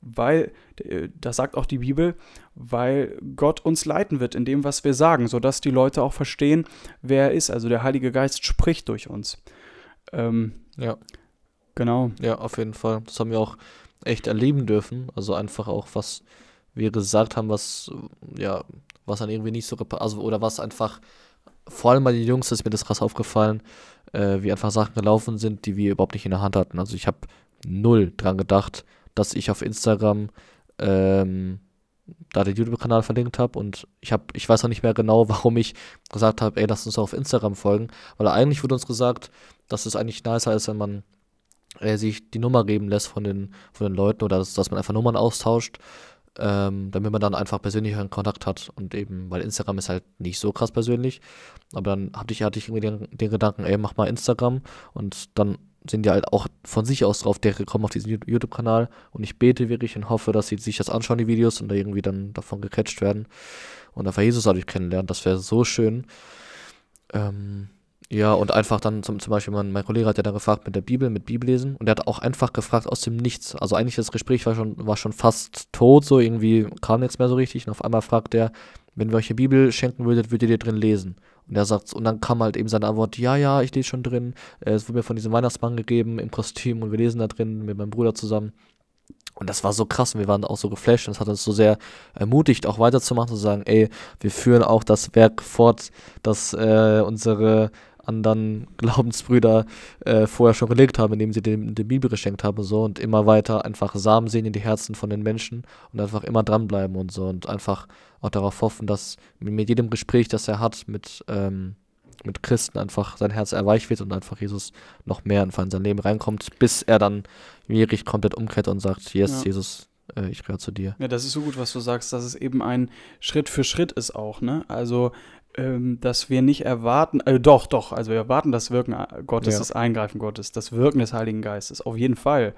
Speaker 2: weil, äh, das sagt auch die Bibel, weil Gott uns leiten wird in dem, was wir sagen, sodass die Leute auch verstehen, wer er ist. Also der Heilige Geist spricht durch uns.
Speaker 1: Ähm, ja. Genau. Ja, auf jeden Fall. Das haben wir auch echt erleben dürfen. Also einfach auch, was wir gesagt haben, was, ja, was dann irgendwie nicht so, also, oder was einfach vor allem bei den Jungs ist mir das krass aufgefallen, äh, wie einfach Sachen gelaufen sind, die wir überhaupt nicht in der Hand hatten. Also ich habe null dran gedacht, dass ich auf Instagram ähm, da den YouTube-Kanal verlinkt habe und ich habe, ich weiß auch nicht mehr genau, warum ich gesagt habe, ey, lass uns auf Instagram folgen, weil eigentlich wurde uns gesagt, dass es eigentlich nicer ist, wenn man äh, sich die Nummer geben lässt von den, von den Leuten oder dass, dass man einfach Nummern austauscht ähm, damit man dann einfach persönlicheren Kontakt hat und eben, weil Instagram ist halt nicht so krass persönlich, aber dann hatte ich, hatte ich irgendwie den, den Gedanken, ey, mach mal Instagram und dann sind die halt auch von sich aus drauf direkt gekommen auf diesen YouTube-Kanal und ich bete wirklich und hoffe, dass sie sich das anschauen, die Videos und da irgendwie dann davon gecatcht werden und einfach Jesus dadurch kennenlernen. Das wäre so schön. Ähm, ja, und einfach dann zum, zum Beispiel, mein, mein Kollege hat ja dann gefragt mit der Bibel, mit Bibellesen und der hat auch einfach gefragt aus dem Nichts. Also eigentlich das Gespräch war schon, war schon fast tot, so irgendwie kam nichts mehr so richtig und auf einmal fragt er, wenn wir euch die Bibel schenken würdet, würdet ihr drin lesen? Und er sagt, und dann kam halt eben seine Antwort, ja, ja, ich lese schon drin. Äh, es wurde mir von diesem Weihnachtsmann gegeben im Kostüm und wir lesen da drin mit meinem Bruder zusammen. Und das war so krass und wir waren auch so geflasht und es hat uns so sehr ermutigt, auch weiterzumachen, zu sagen, ey, wir führen auch das Werk fort, das äh, unsere anderen Glaubensbrüder äh, vorher schon gelegt haben, indem sie dem die Bibel geschenkt haben so und immer weiter einfach Samen sehen in die Herzen von den Menschen und einfach immer dranbleiben und so und einfach auch darauf hoffen, dass mit jedem Gespräch, das er hat mit, ähm, mit Christen, einfach sein Herz erweicht wird und einfach Jesus noch mehr in sein Leben reinkommt, bis er dann wirklich komplett umkehrt und sagt, yes, ja. Jesus, äh, ich gehöre zu dir.
Speaker 2: Ja, das ist so gut, was du sagst, dass es eben ein Schritt für Schritt ist auch, ne? Also dass wir nicht erwarten, äh, doch, doch, also wir erwarten das Wirken Gottes, ja. das Eingreifen Gottes, das Wirken des Heiligen Geistes, auf jeden Fall.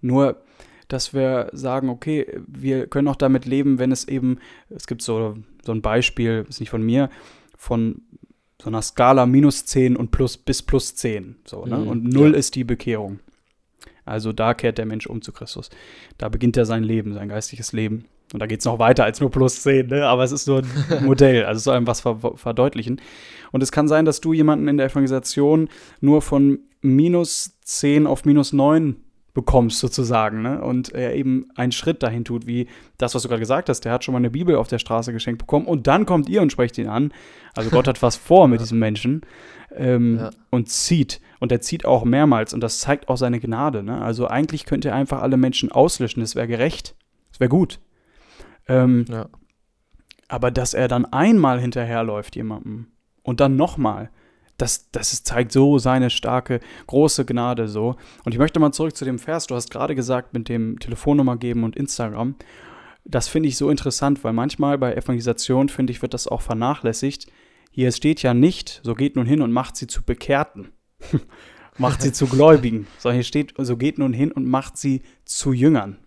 Speaker 2: Nur dass wir sagen, okay, wir können auch damit leben, wenn es eben, es gibt so, so ein Beispiel, ist nicht von mir, von so einer Skala minus 10 und plus bis plus 10. So, ne? Mhm, und 0 ja. ist die Bekehrung. Also da kehrt der Mensch um zu Christus. Da beginnt er sein Leben, sein geistiges Leben. Und da geht es noch weiter als nur plus 10, ne? aber es ist nur ein Modell, also es soll einem was ver verdeutlichen. Und es kann sein, dass du jemanden in der Evangelisation nur von minus 10 auf minus 9 bekommst sozusagen, ne? Und er eben einen Schritt dahin tut, wie das, was du gerade gesagt hast, der hat schon mal eine Bibel auf der Straße geschenkt bekommen und dann kommt ihr und sprecht ihn an. Also Gott hat was vor mit ja. diesem Menschen ähm, ja. und zieht. Und er zieht auch mehrmals und das zeigt auch seine Gnade. Ne? Also eigentlich könnte er einfach alle Menschen auslöschen, das wäre gerecht, das wäre gut. Ähm, ja. Aber dass er dann einmal hinterherläuft jemandem und dann nochmal, das, das zeigt so seine starke, große Gnade so. Und ich möchte mal zurück zu dem Vers, du hast gerade gesagt mit dem Telefonnummer geben und Instagram. Das finde ich so interessant, weil manchmal bei Evangelisation, finde ich, wird das auch vernachlässigt. Hier steht ja nicht, so geht nun hin und macht sie zu Bekehrten, macht sie zu Gläubigen, sondern hier steht, so geht nun hin und macht sie zu Jüngern.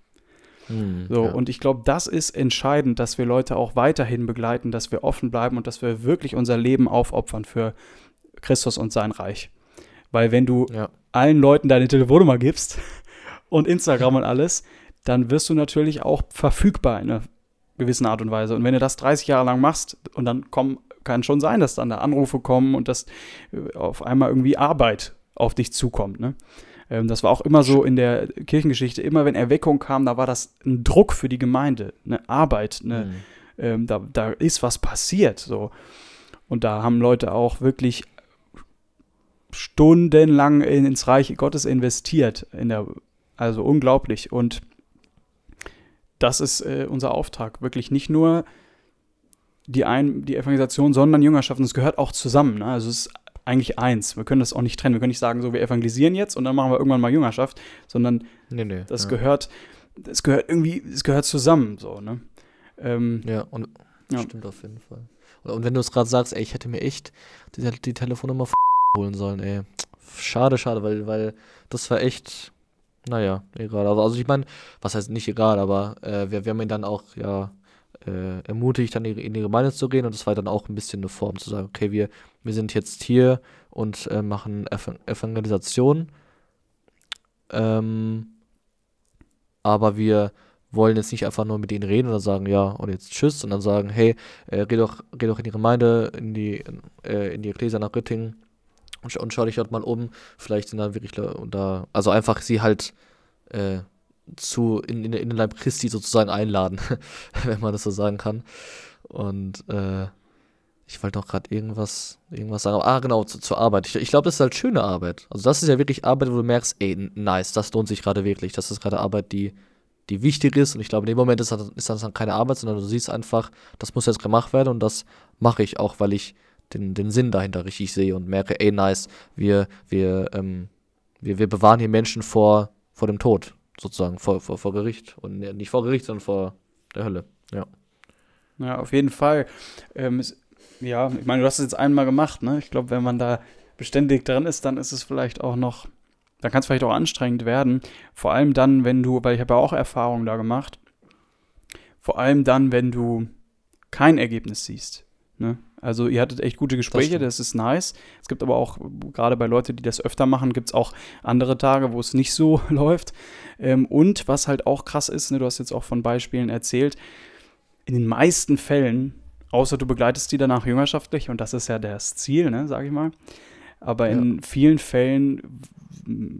Speaker 2: Hm, so, ja. und ich glaube, das ist entscheidend, dass wir Leute auch weiterhin begleiten, dass wir offen bleiben und dass wir wirklich unser Leben aufopfern für Christus und sein Reich. Weil wenn du ja. allen Leuten deine Telefonnummer gibst und Instagram und alles, dann wirst du natürlich auch verfügbar in einer gewissen Art und Weise. Und wenn du das 30 Jahre lang machst und dann kommen, kann schon sein, dass dann da Anrufe kommen und dass äh, auf einmal irgendwie Arbeit auf dich zukommt. Ne? Ähm, das war auch immer so in der Kirchengeschichte, immer wenn Erweckung kam, da war das ein Druck für die Gemeinde, eine Arbeit, eine, mhm. ähm, da, da ist was passiert. So. Und da haben Leute auch wirklich stundenlang in, ins Reich Gottes investiert. In der, also unglaublich. Und das ist äh, unser Auftrag. Wirklich nicht nur die, Ein die Evangelisation, sondern Jüngerschaft. Und es gehört auch zusammen. Ne? Also es ist eigentlich eins. Wir können das auch nicht trennen. Wir können nicht sagen, so wir evangelisieren jetzt und dann machen wir irgendwann mal Jüngerschaft, sondern nee, nee, das ja. gehört, das gehört irgendwie, es gehört zusammen, so, ne?
Speaker 1: Ähm, ja, und ja. stimmt auf jeden Fall. Und, und wenn du es gerade sagst, ey, ich hätte mir echt die, die Telefonnummer holen sollen, ey. Schade, schade, weil, weil das war echt, naja, egal. Also, also ich meine, was heißt nicht egal, aber äh, wir, wir haben ihn dann auch, ja, äh, ermutigt, dann in die Gemeinde zu gehen und das war dann auch ein bisschen eine Form zu sagen, okay, wir, wir sind jetzt hier und äh, machen Ev Evangelisation, ähm, aber wir wollen jetzt nicht einfach nur mit ihnen reden oder sagen, ja, und jetzt tschüss, sondern sagen, hey, äh, geh, doch, geh doch in die Gemeinde, in die, äh, in die Ecclesia nach Rittingen und, und schau dich dort mal um. Vielleicht sind dann wirklich da, also einfach sie halt äh, zu in, in, in den Leib Christi sozusagen einladen, wenn man das so sagen kann. Und äh, ich wollte noch gerade irgendwas, irgendwas sagen. ah, genau, zu, zur Arbeit. Ich, ich glaube, das ist halt schöne Arbeit. Also das ist ja wirklich Arbeit, wo du merkst, ey, nice, das lohnt sich gerade wirklich. Das ist gerade Arbeit, die, die wichtig ist. Und ich glaube, in dem Moment ist das, ist das dann keine Arbeit, sondern du siehst einfach, das muss jetzt gemacht werden und das mache ich auch, weil ich den, den Sinn dahinter richtig sehe und merke, ey, nice, wir, wir, ähm, wir, wir bewahren hier Menschen vor, vor dem Tod sozusagen vor, vor, vor Gericht. Und nicht vor Gericht, sondern vor der Hölle. Ja.
Speaker 2: Ja, auf jeden Fall. Ähm, es, ja, ich meine, du hast es jetzt einmal gemacht, ne? Ich glaube, wenn man da beständig dran ist, dann ist es vielleicht auch noch dann kann es vielleicht auch anstrengend werden. Vor allem dann, wenn du, weil ich habe ja auch Erfahrungen da gemacht, vor allem dann, wenn du kein Ergebnis siehst. Ne? Also ihr hattet echt gute Gespräche, das, das, ist nice. Es gibt aber auch, gerade bei Leuten, die das öfter machen, gibt es auch andere Tage, wo es nicht so läuft. Ähm, und was halt auch krass ist, ne, du hast jetzt auch von Beispielen erzählt, in den meisten Fällen, außer du begleitest die danach jüngerschaftlich, und das ist ja das Ziel, ne, sag ich mal, aber in ja. vielen Fällen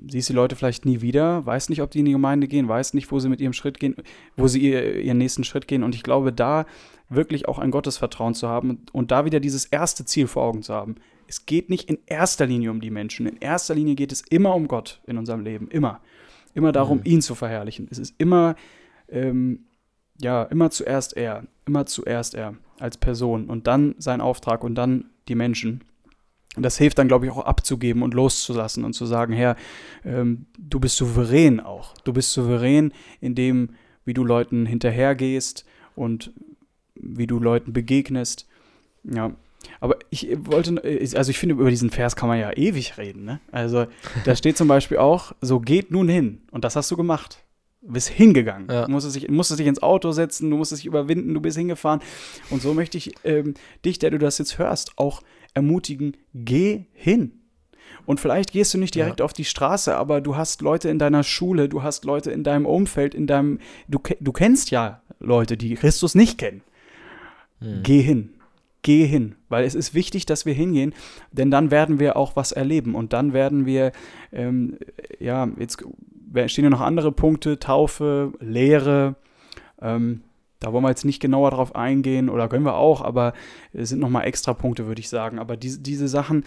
Speaker 2: siehst die Leute vielleicht nie wieder, weiß nicht, ob die in die Gemeinde gehen, weiß nicht, wo sie mit ihrem Schritt gehen, wo sie ihr, ihren nächsten Schritt gehen. Und ich glaube, da wirklich auch ein Gottesvertrauen zu haben und da wieder dieses erste Ziel vor Augen zu haben. Es geht nicht in erster Linie um die Menschen. In erster Linie geht es immer um Gott in unserem Leben. Immer. Immer darum, mhm. ihn zu verherrlichen. Es ist immer, ähm, ja, immer zuerst er. Immer zuerst er als Person und dann sein Auftrag und dann die Menschen. Und das hilft dann, glaube ich, auch abzugeben und loszulassen und zu sagen, Herr, ähm, du bist souverän auch. Du bist souverän in dem, wie du Leuten hinterhergehst und wie du Leuten begegnest. Ja. Aber ich wollte, also ich finde, über diesen Vers kann man ja ewig reden. Ne? Also da steht zum Beispiel auch, so geht nun hin. Und das hast du gemacht. Du bist hingegangen. Ja. Du musstest dich, musstest dich ins Auto setzen, du musstest dich überwinden, du bist hingefahren. Und so möchte ich ähm, dich, der du das jetzt hörst, auch ermutigen, geh hin. Und vielleicht gehst du nicht direkt ja. auf die Straße, aber du hast Leute in deiner Schule, du hast Leute in deinem Umfeld, in deinem, du, du kennst ja Leute, die Christus nicht kennen. Hm. Geh hin. Geh hin, weil es ist wichtig, dass wir hingehen, denn dann werden wir auch was erleben und dann werden wir, ähm, ja, jetzt stehen ja noch andere Punkte, Taufe, Lehre, ähm, da wollen wir jetzt nicht genauer drauf eingehen oder können wir auch, aber es sind nochmal extra Punkte, würde ich sagen. Aber die, diese Sachen,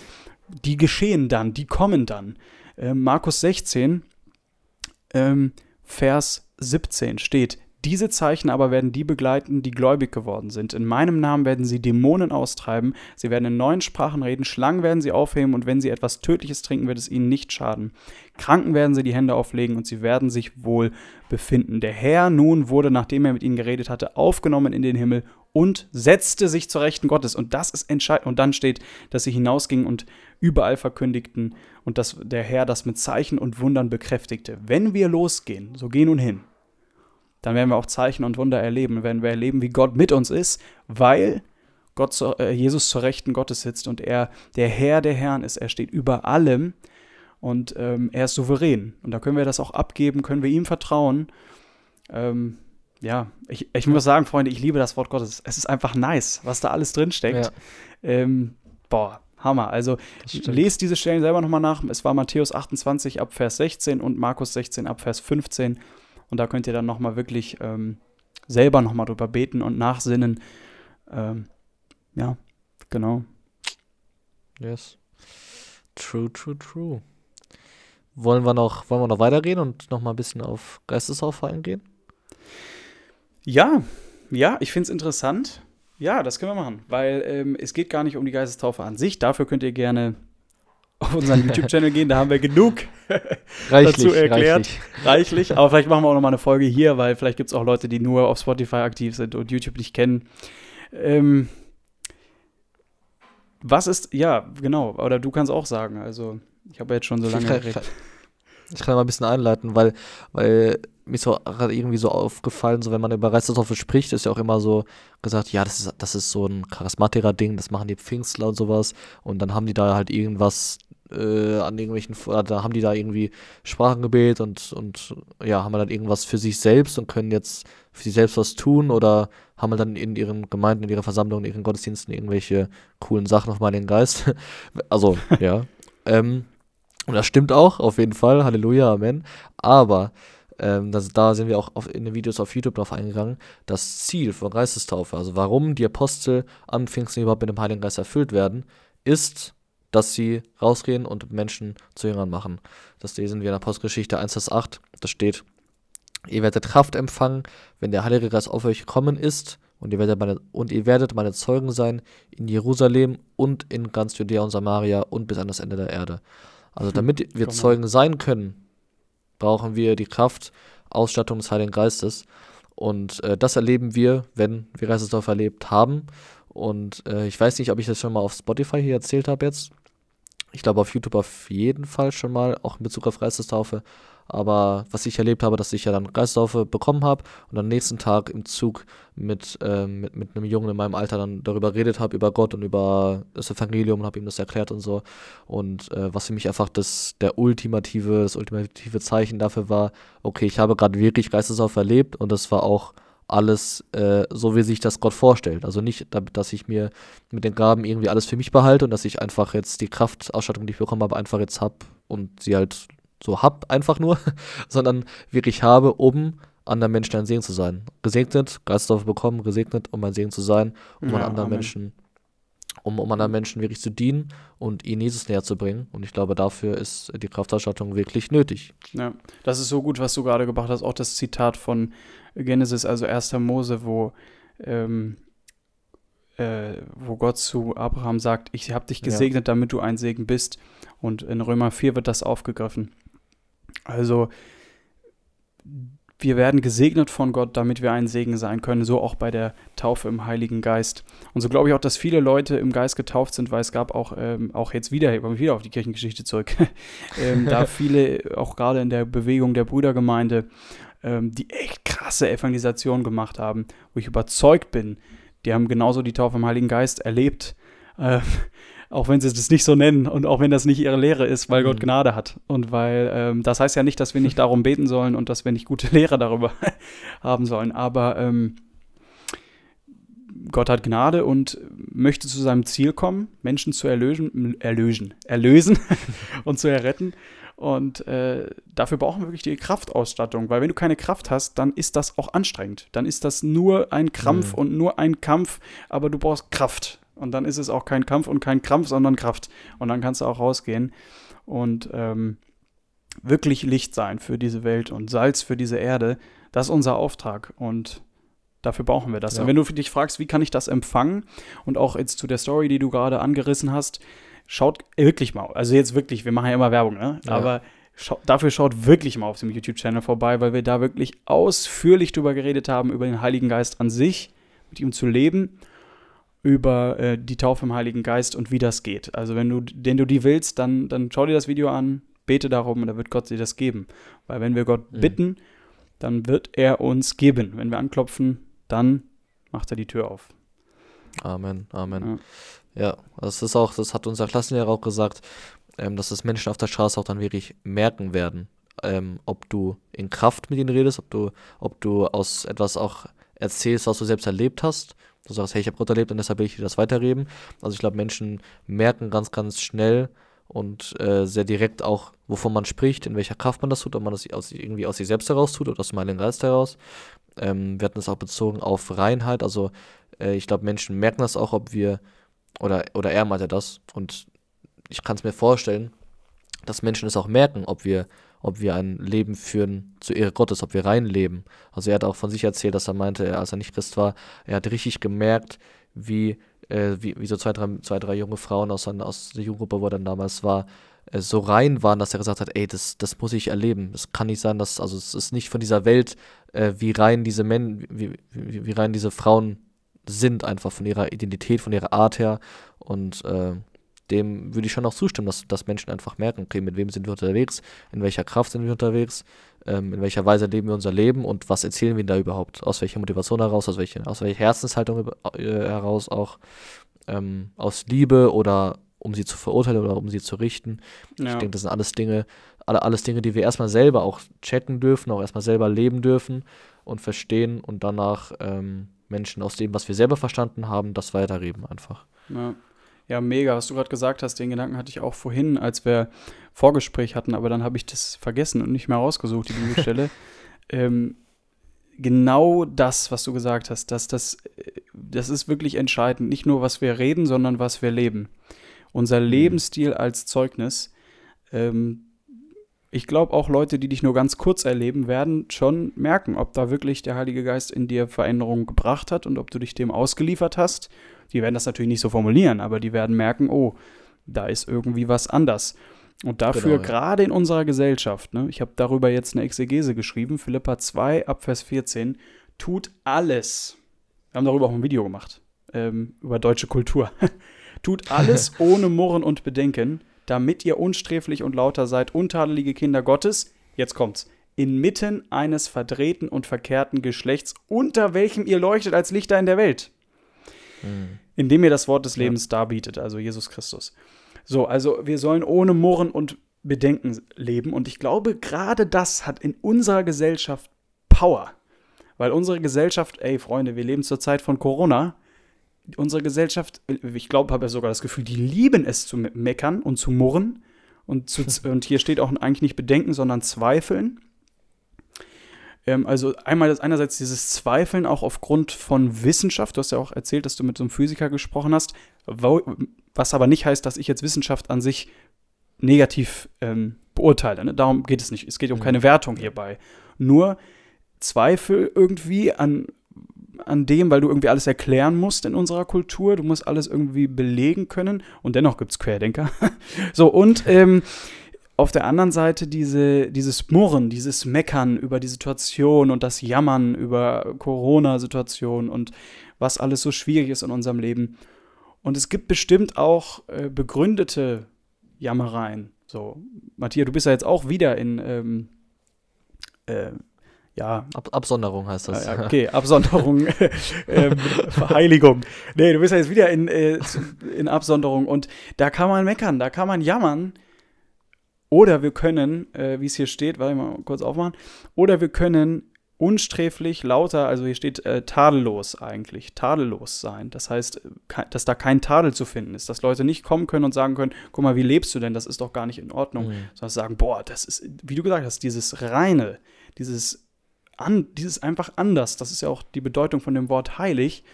Speaker 2: die geschehen dann, die kommen dann. Ähm, Markus 16, ähm, Vers 17 steht, diese Zeichen aber werden die begleiten, die gläubig geworden sind. In meinem Namen werden sie Dämonen austreiben, sie werden in neuen Sprachen reden, Schlangen werden sie aufheben und wenn sie etwas Tödliches trinken, wird es ihnen nicht schaden. Kranken werden sie die Hände auflegen und sie werden sich wohl befinden. Der Herr nun wurde, nachdem er mit ihnen geredet hatte, aufgenommen in den Himmel und setzte sich zur Rechten Gottes. Und das ist entscheidend. Und dann steht, dass sie hinausgingen und überall verkündigten und dass der Herr das mit Zeichen und Wundern bekräftigte. Wenn wir losgehen, so geh nun hin dann werden wir auch Zeichen und Wunder erleben. Werden wir erleben, wie Gott mit uns ist, weil Gott zu, äh, Jesus zur Rechten Gottes sitzt und er der Herr der Herren ist. Er steht über allem und ähm, er ist souverän. Und da können wir das auch abgeben, können wir ihm vertrauen. Ähm, ja, ich, ich muss sagen, Freunde, ich liebe das Wort Gottes. Es ist einfach nice, was da alles drinsteckt. Ja. Ähm, boah, Hammer. Also lest diese Stellen selber nochmal nach. Es war Matthäus 28 ab Vers 16 und Markus 16 ab Vers 15. Und da könnt ihr dann nochmal wirklich ähm, selber nochmal drüber beten und nachsinnen. Ähm, ja, genau.
Speaker 1: Yes. True, true, true. Wollen wir noch, wollen wir noch weitergehen und nochmal ein bisschen auf Geistesaufe eingehen?
Speaker 2: Ja, ja, ich finde es interessant. Ja, das können wir machen, weil ähm, es geht gar nicht um die Geistestaufe an sich. Dafür könnt ihr gerne auf unseren YouTube-Channel gehen, da haben wir genug reichlich, dazu erklärt. Reichlich. reichlich. Aber vielleicht machen wir auch noch mal eine Folge hier, weil vielleicht gibt es auch Leute, die nur auf Spotify aktiv sind und YouTube nicht kennen. Ähm, was ist, ja, genau, oder du kannst auch sagen, also ich habe jetzt schon so lange geredet.
Speaker 1: Ich kann mal ein bisschen einleiten, weil, weil mir ist auch gerade irgendwie so aufgefallen, so wenn man über Reistertaufe spricht, ist ja auch immer so gesagt, ja, das ist, das ist so ein Charismatiker-Ding, das machen die Pfingstler und sowas. Und dann haben die da halt irgendwas äh, an irgendwelchen, da haben die da irgendwie Sprachengebet und, und ja, haben dann irgendwas für sich selbst und können jetzt für sich selbst was tun oder haben dann in ihren Gemeinden, in ihrer Versammlung, in ihren Gottesdiensten irgendwelche coolen Sachen nochmal in den Geist. also, ja. ähm, und das stimmt auch, auf jeden Fall. Halleluja, Amen. Aber ähm, das, da sind wir auch auf, in den Videos auf YouTube drauf eingegangen, das Ziel von Geistestaufe, also warum die Apostel am Pfingsten überhaupt mit dem Heiligen Geist erfüllt werden, ist dass sie rausgehen und Menschen zu Jüngern machen. Das lesen wir in Apostelgeschichte 1, Vers 8. Da steht, ihr werdet Kraft empfangen, wenn der Heilige Geist auf euch gekommen ist und ihr werdet meine, und ihr werdet meine Zeugen sein in Jerusalem und in ganz Judäa und Samaria und bis an das Ende der Erde. Also damit wir Zeugen sein können, brauchen wir die Kraft, Ausstattung des Heiligen Geistes. Und äh, das erleben wir, wenn wir Geistesdorf erlebt haben. Und äh, ich weiß nicht, ob ich das schon mal auf Spotify hier erzählt habe jetzt. Ich glaube auf YouTube auf jeden Fall schon mal, auch in Bezug auf Geistestaufe. Aber was ich erlebt habe, dass ich ja dann Geistestaufe bekommen habe und am nächsten Tag im Zug mit, äh, mit, mit einem Jungen in meinem Alter dann darüber redet habe, über Gott und über das Evangelium und habe ihm das erklärt und so. Und äh, was für mich einfach das, der ultimative, das ultimative Zeichen dafür war, okay, ich habe gerade wirklich Geistestaufe erlebt und das war auch alles äh, so, wie sich das Gott vorstellt. Also nicht, dass ich mir mit den Gaben irgendwie alles für mich behalte und dass ich einfach jetzt die Kraftausstattung, die ich bekommen habe, einfach jetzt habe und sie halt so hab, einfach nur, sondern wirklich habe, um anderen Menschen ein Segen zu sein. Gesegnet, Geistdorf bekommen, gesegnet, um ein Segen zu sein, um ja, an anderen Amen. Menschen, um, um anderen Menschen wirklich zu dienen und ihnen Jesus näher zu bringen. Und ich glaube, dafür ist die Kraftausstattung wirklich nötig.
Speaker 2: Ja, das ist so gut, was du gerade gebracht hast. Auch das Zitat von Genesis, also 1. Mose, wo, ähm, äh, wo Gott zu Abraham sagt, ich habe dich gesegnet, ja. damit du ein Segen bist. Und in Römer 4 wird das aufgegriffen. Also wir werden gesegnet von Gott, damit wir ein Segen sein können, so auch bei der Taufe im Heiligen Geist. Und so glaube ich auch, dass viele Leute im Geist getauft sind, weil es gab auch, ähm, auch jetzt wieder, ich komme wieder auf die Kirchengeschichte zurück, ähm, da viele, auch gerade in der Bewegung der Brüdergemeinde, ähm, die echt krasse Evangelisation gemacht haben, wo ich überzeugt bin, die haben genauso die Taufe im Heiligen Geist erlebt. Auch wenn sie das nicht so nennen und auch wenn das nicht ihre Lehre ist, weil mhm. Gott Gnade hat. Und weil ähm, das heißt ja nicht, dass wir nicht darum beten sollen und dass wir nicht gute Lehre darüber haben sollen. Aber ähm, Gott hat Gnade und möchte zu seinem Ziel kommen, Menschen zu erlösen, erlösen, erlösen und zu erretten. Und äh, dafür brauchen wir wirklich die Kraftausstattung, weil wenn du keine Kraft hast, dann ist das auch anstrengend. Dann ist das nur ein Krampf mhm. und nur ein Kampf, aber du brauchst Kraft. Und dann ist es auch kein Kampf und kein Krampf, sondern Kraft. Und dann kannst du auch rausgehen und ähm, wirklich Licht sein für diese Welt und Salz für diese Erde. Das ist unser Auftrag und dafür brauchen wir das. Ja. Und wenn du dich fragst, wie kann ich das empfangen und auch jetzt zu der Story, die du gerade angerissen hast, schaut wirklich mal, also jetzt wirklich, wir machen ja immer Werbung, ne? Ja. Aber schau, dafür schaut wirklich mal auf dem YouTube-Channel vorbei, weil wir da wirklich ausführlich drüber geredet haben, über den Heiligen Geist an sich, mit ihm zu leben über äh, die Taufe im Heiligen Geist und wie das geht. Also wenn du, den du die willst, dann, dann schau dir das Video an, bete darum und dann wird Gott dir das geben. Weil wenn wir Gott mhm. bitten, dann wird er uns geben. Wenn wir anklopfen, dann macht er die Tür auf.
Speaker 1: Amen, Amen. Ja, ja das ist auch, das hat unser Klassenlehrer auch gesagt, ähm, dass das Menschen auf der Straße auch dann wirklich merken werden, ähm, ob du in Kraft mit ihnen redest, ob du, ob du aus etwas auch erzählst, was du selbst erlebt hast Du sagst, hey, ich habe Gott erlebt und deshalb will ich dir das weitergeben. Also ich glaube, Menschen merken ganz, ganz schnell und äh, sehr direkt auch, wovon man spricht, in welcher Kraft man das tut, ob man das aus, irgendwie aus sich selbst heraus tut oder aus dem Heiligen Geist heraus. Ähm, wir hatten es auch bezogen auf Reinheit. Also äh, ich glaube, Menschen merken das auch, ob wir, oder, oder er meinte das. Und ich kann es mir vorstellen, dass Menschen es auch merken, ob wir ob wir ein Leben führen zur Ehre Gottes, ob wir rein leben. Also er hat auch von sich erzählt, dass er meinte, als er nicht Christ war, er hat richtig gemerkt, wie, äh, wie, wie so zwei drei, zwei, drei junge Frauen aus, aus der Jugendgruppe, wo er dann damals war, äh, so rein waren, dass er gesagt hat, ey, das, das muss ich erleben. Es kann nicht sein, dass, also es ist nicht von dieser Welt, äh, wie rein diese Männer, wie, wie, wie rein diese Frauen sind, einfach von ihrer Identität, von ihrer Art her. Und äh, dem würde ich schon auch zustimmen, dass, dass Menschen einfach merken, okay, mit wem sind wir unterwegs, in welcher Kraft sind wir unterwegs, ähm, in welcher Weise leben wir unser Leben und was erzählen wir da überhaupt, aus welcher Motivation heraus, aus welcher, aus welcher Herzenshaltung äh, heraus auch, ähm, aus Liebe oder um sie zu verurteilen oder um sie zu richten. Ja. Ich denke, das sind alles Dinge, alle, alles Dinge, die wir erstmal selber auch checken dürfen, auch erstmal selber leben dürfen und verstehen und danach ähm, Menschen aus dem, was wir selber verstanden haben, das weitergeben einfach.
Speaker 2: Ja. Ja, mega. Was du gerade gesagt hast, den Gedanken hatte ich auch vorhin, als wir Vorgespräch hatten, aber dann habe ich das vergessen und nicht mehr rausgesucht, die Bibelstelle. ähm, genau das, was du gesagt hast, dass das, das ist wirklich entscheidend. Nicht nur, was wir reden, sondern was wir leben. Unser mhm. Lebensstil als Zeugnis. Ähm, ich glaube auch Leute, die dich nur ganz kurz erleben, werden schon merken, ob da wirklich der Heilige Geist in dir Veränderungen gebracht hat und ob du dich dem ausgeliefert hast die werden das natürlich nicht so formulieren, aber die werden merken, oh, da ist irgendwie was anders. Und dafür, genau, ja. gerade in unserer Gesellschaft, ne, ich habe darüber jetzt eine Exegese geschrieben, Philippa 2, Abvers 14, tut alles. Wir haben darüber auch ein Video gemacht, ähm, über deutsche Kultur. tut alles ohne Murren und Bedenken, damit ihr unsträflich und lauter seid, untadelige Kinder Gottes. Jetzt kommt's. Inmitten eines verdrehten und verkehrten Geschlechts, unter welchem ihr leuchtet als Lichter in der Welt. Mhm. Indem ihr das Wort des Lebens ja. darbietet, also Jesus Christus. So, also wir sollen ohne Murren und Bedenken leben. Und ich glaube, gerade das hat in unserer Gesellschaft Power. Weil unsere Gesellschaft, ey Freunde, wir leben zur Zeit von Corona. Unsere Gesellschaft, ich glaube, habe ja sogar das Gefühl, die lieben es zu meckern und zu murren. Und, zu, und hier steht auch eigentlich nicht bedenken, sondern zweifeln. Ähm, also einmal das einerseits dieses Zweifeln auch aufgrund von Wissenschaft. Du hast ja auch erzählt, dass du mit so einem Physiker gesprochen hast. Was aber nicht heißt, dass ich jetzt Wissenschaft an sich negativ ähm, beurteile. Ne? Darum geht es nicht. Es geht um keine Wertung hierbei. Nur Zweifel irgendwie an, an dem, weil du irgendwie alles erklären musst in unserer Kultur. Du musst alles irgendwie belegen können. Und dennoch gibt es Querdenker. so, und ähm, auf der anderen Seite diese, dieses Murren, dieses Meckern über die Situation und das Jammern über Corona-Situation und was alles so schwierig ist in unserem Leben. Und es gibt bestimmt auch äh, begründete Jammereien. So, Matthias, du bist ja jetzt auch wieder in, ähm, äh, ja.
Speaker 1: Ab Absonderung heißt das.
Speaker 2: Ja, okay, Absonderung, ähm, Heiligung. Nee, du bist ja jetzt wieder in, äh, in Absonderung und da kann man meckern, da kann man jammern. Oder wir können, äh, wie es hier steht, warte mal kurz aufmachen, oder wir können unsträflich, lauter, also hier steht äh, tadellos eigentlich, tadellos sein. Das heißt, dass da kein Tadel zu finden ist, dass Leute nicht kommen können und sagen können, guck mal, wie lebst du denn? Das ist doch gar nicht in Ordnung. Mhm. Sondern sagen, boah, das ist, wie du gesagt hast, dieses reine, dieses, an, dieses einfach anders. Das ist ja auch die Bedeutung von dem Wort heilig,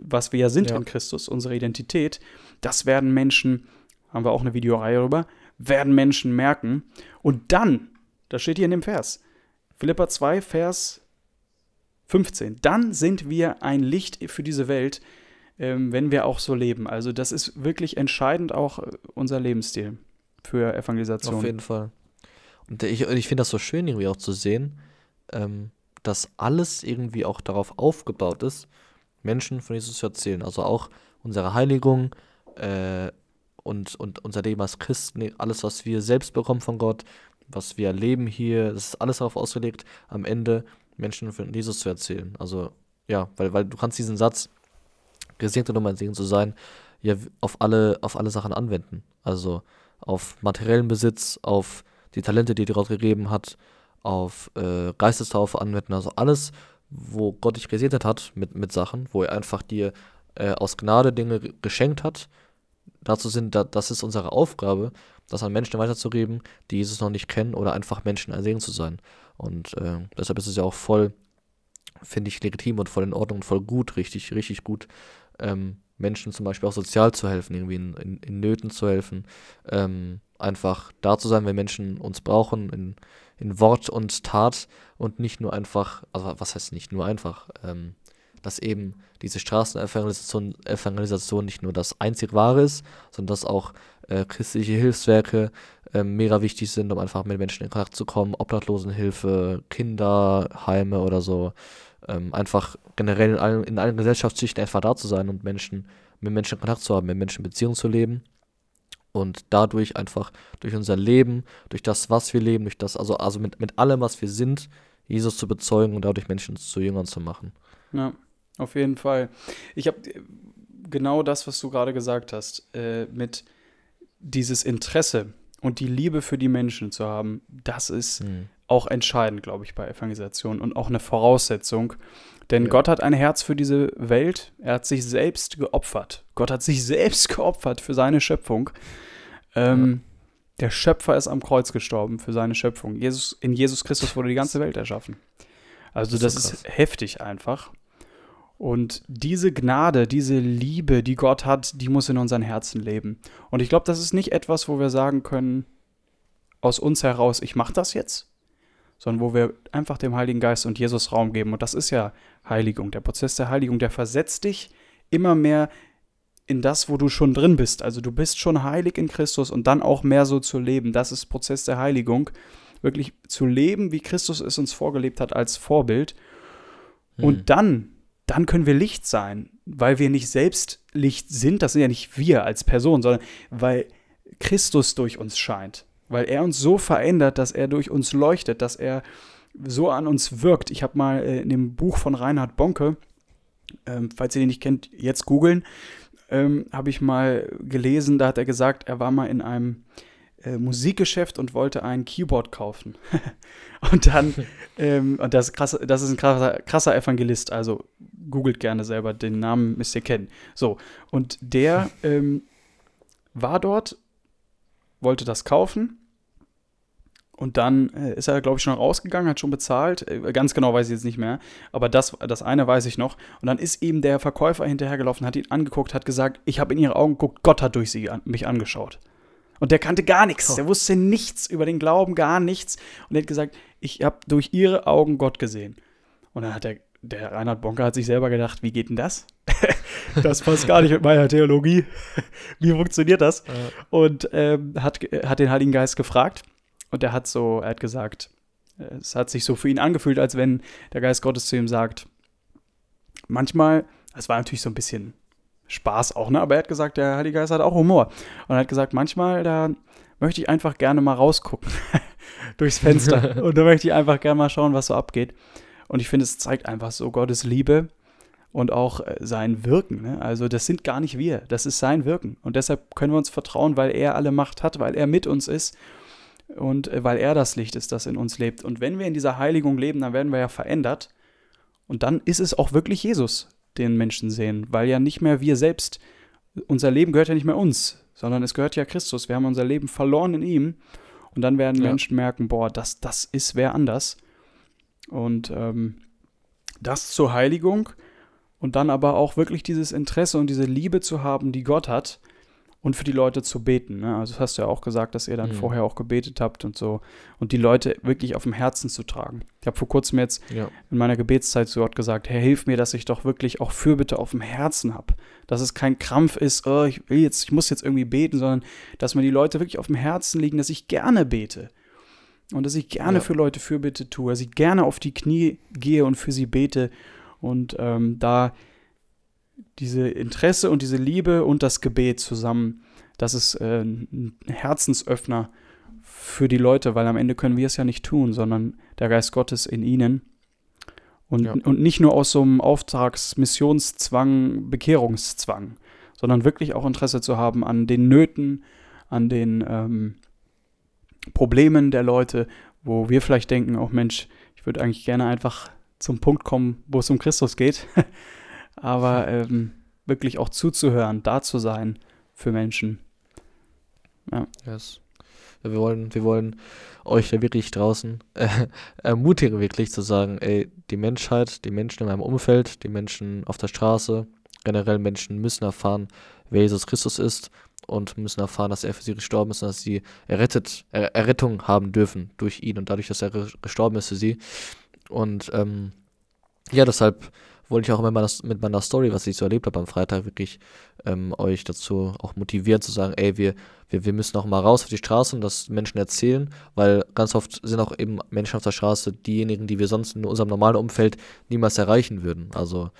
Speaker 2: was wir ja sind ja. in Christus, unsere Identität. Das werden Menschen, haben wir auch eine Videoreihe darüber, werden Menschen merken. Und dann, das steht hier in dem Vers, Philippa 2, Vers 15. Dann sind wir ein Licht für diese Welt, ähm, wenn wir auch so leben. Also das ist wirklich entscheidend auch äh, unser Lebensstil für Evangelisation.
Speaker 1: Auf jeden Fall. Und ich, ich finde das so schön irgendwie auch zu sehen, ähm, dass alles irgendwie auch darauf aufgebaut ist, Menschen von Jesus zu erzählen. Also auch unsere Heiligung äh, und, und unser Leben als Christen, alles, was wir selbst bekommen von Gott, was wir erleben hier, das ist alles darauf ausgelegt, am Ende Menschen von Jesus zu erzählen. Also, ja, weil, weil du kannst diesen Satz, gesegnet und um ein Segen zu sein, ja auf alle, auf alle Sachen anwenden. Also auf materiellen Besitz, auf die Talente, die dir Gott gegeben hat, auf äh, Geistestaufe anwenden. Also alles, wo Gott dich gesegnet hat mit, mit Sachen, wo er einfach dir äh, aus Gnade Dinge geschenkt hat. Dazu sind, da, das ist unsere Aufgabe, das an Menschen weiterzugeben, die Jesus noch nicht kennen oder einfach Menschen ein Segen zu sein. Und äh, deshalb ist es ja auch voll, finde ich, legitim und voll in Ordnung und voll gut, richtig, richtig gut, ähm, Menschen zum Beispiel auch sozial zu helfen, irgendwie in, in, in Nöten zu helfen, ähm, einfach da zu sein, wenn Menschen uns brauchen, in, in Wort und Tat und nicht nur einfach, also was heißt nicht nur einfach, ähm, dass eben diese Straßenevangelisation Evangelisation nicht nur das einzig wahre ist, sondern dass auch äh, christliche Hilfswerke äh, mega wichtig sind, um einfach mit Menschen in Kontakt zu kommen, Obdachlosenhilfe, Kinderheime oder so. Ähm, einfach generell in allen, in allen Gesellschaftsschichten einfach da zu sein und Menschen, mit Menschen in Kontakt zu haben, mit Menschen Beziehungen zu leben und dadurch einfach durch unser Leben, durch das, was wir leben, durch das, also, also mit, mit allem, was wir sind, Jesus zu bezeugen und dadurch Menschen zu Jüngern zu machen.
Speaker 2: Ja. Auf jeden Fall. Ich habe genau das, was du gerade gesagt hast, äh, mit dieses Interesse und die Liebe für die Menschen zu haben, das ist mhm. auch entscheidend, glaube ich, bei Evangelisation und auch eine Voraussetzung. Denn ja. Gott hat ein Herz für diese Welt. Er hat sich selbst geopfert. Gott hat sich selbst geopfert für seine Schöpfung. Ähm, ja. Der Schöpfer ist am Kreuz gestorben für seine Schöpfung. Jesus, in Jesus Christus wurde die ganze Welt erschaffen. Also das, das ist, ist heftig einfach. Und diese Gnade, diese Liebe, die Gott hat, die muss in unseren Herzen leben. Und ich glaube, das ist nicht etwas, wo wir sagen können, aus uns heraus, ich mache das jetzt, sondern wo wir einfach dem Heiligen Geist und Jesus Raum geben. Und das ist ja Heiligung. Der Prozess der Heiligung, der versetzt dich immer mehr in das, wo du schon drin bist. Also du bist schon heilig in Christus und dann auch mehr so zu leben. Das ist Prozess der Heiligung. Wirklich zu leben, wie Christus es uns vorgelebt hat als Vorbild. Und hm. dann dann können wir Licht sein, weil wir nicht selbst Licht sind, das sind ja nicht wir als Person, sondern weil Christus durch uns scheint, weil er uns so verändert, dass er durch uns leuchtet, dass er so an uns wirkt. Ich habe mal äh, in dem Buch von Reinhard Bonke, ähm, falls ihr den nicht kennt, jetzt googeln, ähm, habe ich mal gelesen, da hat er gesagt, er war mal in einem äh, Musikgeschäft und wollte ein Keyboard kaufen. und dann, ähm, und das, krass, das ist ein krasser, krasser Evangelist, also googelt gerne selber, den Namen müsst ihr kennen. So, und der ähm, war dort, wollte das kaufen und dann äh, ist er, glaube ich, schon rausgegangen, hat schon bezahlt. Äh, ganz genau weiß ich jetzt nicht mehr. Aber das, das eine weiß ich noch. Und dann ist eben der Verkäufer hinterhergelaufen, hat ihn angeguckt, hat gesagt, ich habe in ihre Augen geguckt, Gott hat durch sie an, mich angeschaut. Und der kannte gar nichts. Oh. Der wusste nichts über den Glauben, gar nichts. Und er hat gesagt, ich habe durch ihre Augen Gott gesehen. Und dann hat der, der Reinhard Bonker hat sich selber gedacht, wie geht denn das? das passt gar nicht mit meiner Theologie. wie funktioniert das? Ja. Und ähm, hat, hat den Heiligen Geist gefragt. Und er hat so, er hat gesagt, es hat sich so für ihn angefühlt, als wenn der Geist Gottes zu ihm sagt, manchmal, das war natürlich so ein bisschen Spaß auch, ne? Aber er hat gesagt, der Heilige Geist hat auch Humor. Und er hat gesagt, manchmal, da möchte ich einfach gerne mal rausgucken durchs Fenster. und da möchte ich einfach gerne mal schauen, was so abgeht. Und ich finde, es zeigt einfach so Gottes Liebe und auch äh, sein Wirken. Ne? Also das sind gar nicht wir, das ist sein Wirken. Und deshalb können wir uns vertrauen, weil er alle Macht hat, weil er mit uns ist und äh, weil er das Licht ist, das in uns lebt. Und wenn wir in dieser Heiligung leben, dann werden wir ja verändert. Und dann ist es auch wirklich Jesus, den Menschen sehen, weil ja nicht mehr wir selbst, unser Leben gehört ja nicht mehr uns, sondern es gehört ja Christus. Wir haben unser Leben verloren in ihm und dann werden ja. Menschen merken, boah, das, das ist wer anders. Und ähm, das zur Heiligung und dann aber auch wirklich dieses Interesse und diese Liebe zu haben, die Gott hat und für die Leute zu beten. Ne? Also das hast du ja auch gesagt, dass ihr dann mhm. vorher auch gebetet habt und so und die Leute wirklich auf dem Herzen zu tragen. Ich habe vor kurzem jetzt ja. in meiner Gebetszeit zu Gott gesagt, Herr, hilf mir, dass ich doch wirklich auch Fürbitte auf dem Herzen habe. Dass es kein Krampf ist, oh, ich will jetzt, ich muss jetzt irgendwie beten, sondern dass mir die Leute wirklich auf dem Herzen liegen, dass ich gerne bete. Und dass ich gerne ja. für Leute Fürbitte tue, dass ich gerne auf die Knie gehe und für sie bete. Und ähm, da diese Interesse und diese Liebe und das Gebet zusammen, das ist äh, ein Herzensöffner für die Leute, weil am Ende können wir es ja nicht tun, sondern der Geist Gottes in ihnen. Und, ja. und nicht nur aus so einem Auftragsmissionszwang, Bekehrungszwang, sondern wirklich auch Interesse zu haben an den Nöten, an den ähm, Problemen der Leute, wo wir vielleicht denken, auch oh Mensch, ich würde eigentlich gerne einfach zum Punkt kommen, wo es um Christus geht. aber ähm, wirklich auch zuzuhören, da zu sein für Menschen.
Speaker 1: Ja. Yes. Wir wollen, wir wollen euch da wirklich draußen äh, ermutigen, wirklich zu sagen, ey, die Menschheit, die Menschen in meinem Umfeld, die Menschen auf der Straße, generell Menschen müssen erfahren, wer Jesus Christus ist und müssen erfahren, dass er für sie gestorben ist und dass sie errettet, er, Errettung haben dürfen durch ihn und dadurch, dass er gestorben ist für sie. Und ähm, ja, deshalb wollte ich auch mit meiner, mit meiner Story, was ich so erlebt habe am Freitag, wirklich ähm, euch dazu auch motivieren zu sagen, ey, wir, wir, wir müssen auch mal raus auf die Straße und das Menschen erzählen, weil ganz oft sind auch eben Menschen auf der Straße diejenigen, die wir sonst in unserem normalen Umfeld niemals erreichen würden. Also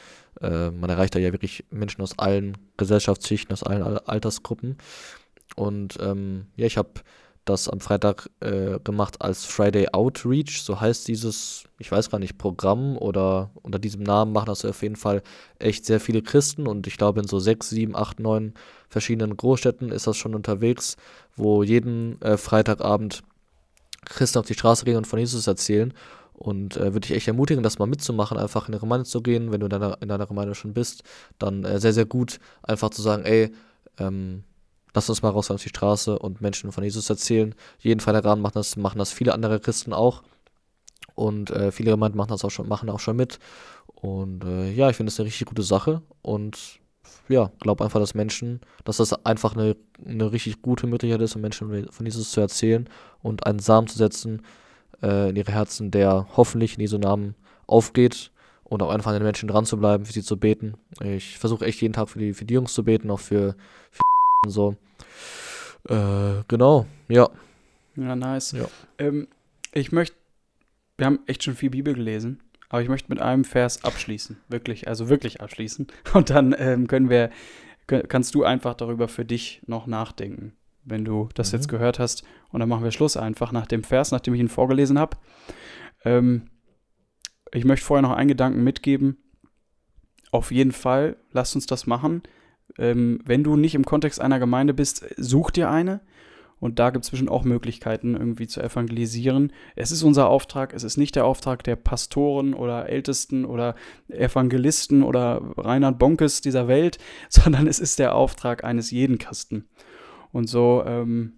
Speaker 1: äh, man erreicht da ja wirklich Menschen aus allen Gesellschaftsschichten, aus allen Altersgruppen. Und ähm, ja, ich habe das am Freitag äh, gemacht als Friday Outreach, so heißt dieses, ich weiß gar nicht, Programm oder unter diesem Namen machen das auf jeden Fall echt sehr viele Christen. Und ich glaube in so sechs, sieben, acht, neun verschiedenen Großstädten ist das schon unterwegs, wo jeden äh, Freitagabend Christen auf die Straße gehen und von Jesus erzählen. Und äh, würde ich echt ermutigen, das mal mitzumachen, einfach in eine Gemeinde zu gehen, wenn du in deiner, in deiner Gemeinde schon bist, dann äh, sehr, sehr gut einfach zu sagen, ey, ähm, Lass uns mal raus auf die Straße und Menschen von Jesus erzählen. Jeden Freitagabend machen das, machen das viele andere Christen auch. Und äh, viele Gemeinden machen das auch schon, machen auch schon mit. Und äh, ja, ich finde das eine richtig gute Sache. Und ja, glaube einfach, dass Menschen, dass das einfach eine, eine richtig gute Möglichkeit ist, um Menschen von Jesus zu erzählen und einen Samen zu setzen äh, in ihre Herzen, der hoffentlich in Jesu Namen aufgeht und auch einfach an den Menschen dran zu bleiben, für sie zu beten. Ich versuche echt jeden Tag für die, für die Jungs zu beten, auch für, für so. Äh, genau, ja.
Speaker 2: Ja, nice. Ja. Ähm, ich möchte, wir haben echt schon viel Bibel gelesen, aber ich möchte mit einem Vers abschließen. Wirklich, also wirklich abschließen. Und dann ähm, können wir, kannst du einfach darüber für dich noch nachdenken. wenn du das
Speaker 1: Mhm.
Speaker 2: jetzt gehört hast. Und dann machen wir Schluss einfach nach dem Vers, nachdem ich ihn vorgelesen habe. Ähm, ich möchte vorher noch einen Gedanken mitgeben. Auf jeden Fall, lasst uns das machen. Ähm, wenn du nicht im Kontext einer Gemeinde bist, such dir eine. Und da gibt es bestimmt auch Möglichkeiten, irgendwie zu evangelisieren. Es ist unser Auftrag, es ist nicht der Auftrag der Pastoren oder Ältesten oder Evangelisten oder Reinhard Bonkes dieser Welt, sondern es ist der Auftrag eines jeden Christen. Und so ähm,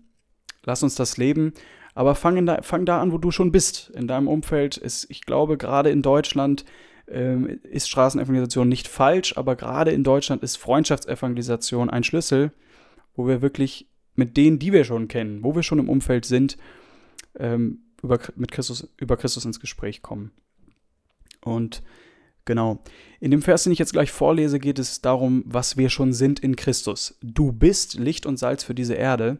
Speaker 2: lass uns das leben. Aber fang, da, fang da an, wo du schon bist. In deinem Umfeld ist, ich glaube, gerade in Deutschland ähm, ist Straßenevangelisation nicht falsch, aber gerade in Deutschland ist Freundschaftsevangelisation ein Schlüssel, wo wir wirklich mit denen, die wir schon kennen, wo wir schon im Umfeld sind, ähm, über, mit Christus, über Christus ins Gespräch kommen. Und genau, in dem Vers, den ich jetzt gleich vorlese, geht es darum, was wir schon sind in Christus. Du bist Licht und Salz für diese Erde.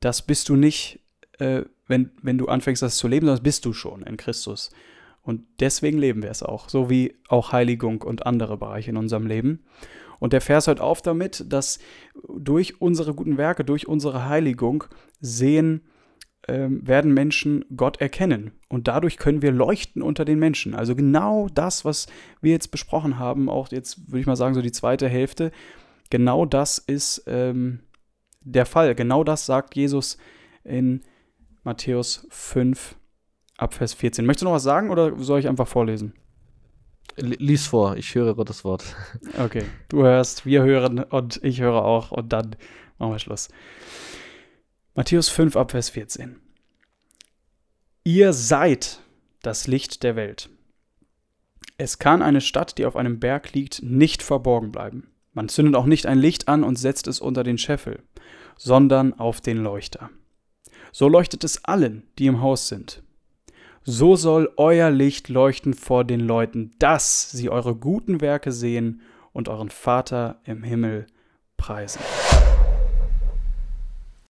Speaker 2: Das bist du nicht, äh, wenn, wenn du anfängst, das zu leben, sondern das bist du schon in Christus. Und deswegen leben wir es auch, so wie auch Heiligung und andere Bereiche in unserem Leben. Und der Vers hört auf damit, dass durch unsere guten Werke, durch unsere Heiligung sehen, ähm, werden Menschen Gott erkennen. Und dadurch können wir leuchten unter den Menschen. Also genau das, was wir jetzt besprochen haben, auch jetzt würde ich mal sagen, so die zweite Hälfte, genau das ist ähm, der Fall. Genau das sagt Jesus in Matthäus 5 ab Vers 14. Möchtest du noch was sagen oder soll ich einfach vorlesen?
Speaker 1: Lies vor, ich höre das Wort.
Speaker 2: Okay, du hörst, wir hören und ich höre auch und dann machen wir Schluss. Matthäus 5 ab Vers 14. Ihr seid das Licht der Welt. Es kann eine Stadt, die auf einem Berg liegt, nicht verborgen bleiben. Man zündet auch nicht ein Licht an und setzt es unter den Scheffel, sondern auf den Leuchter. So leuchtet es allen, die im Haus sind. So soll euer Licht leuchten vor den Leuten, dass sie eure guten Werke sehen und euren Vater im Himmel preisen.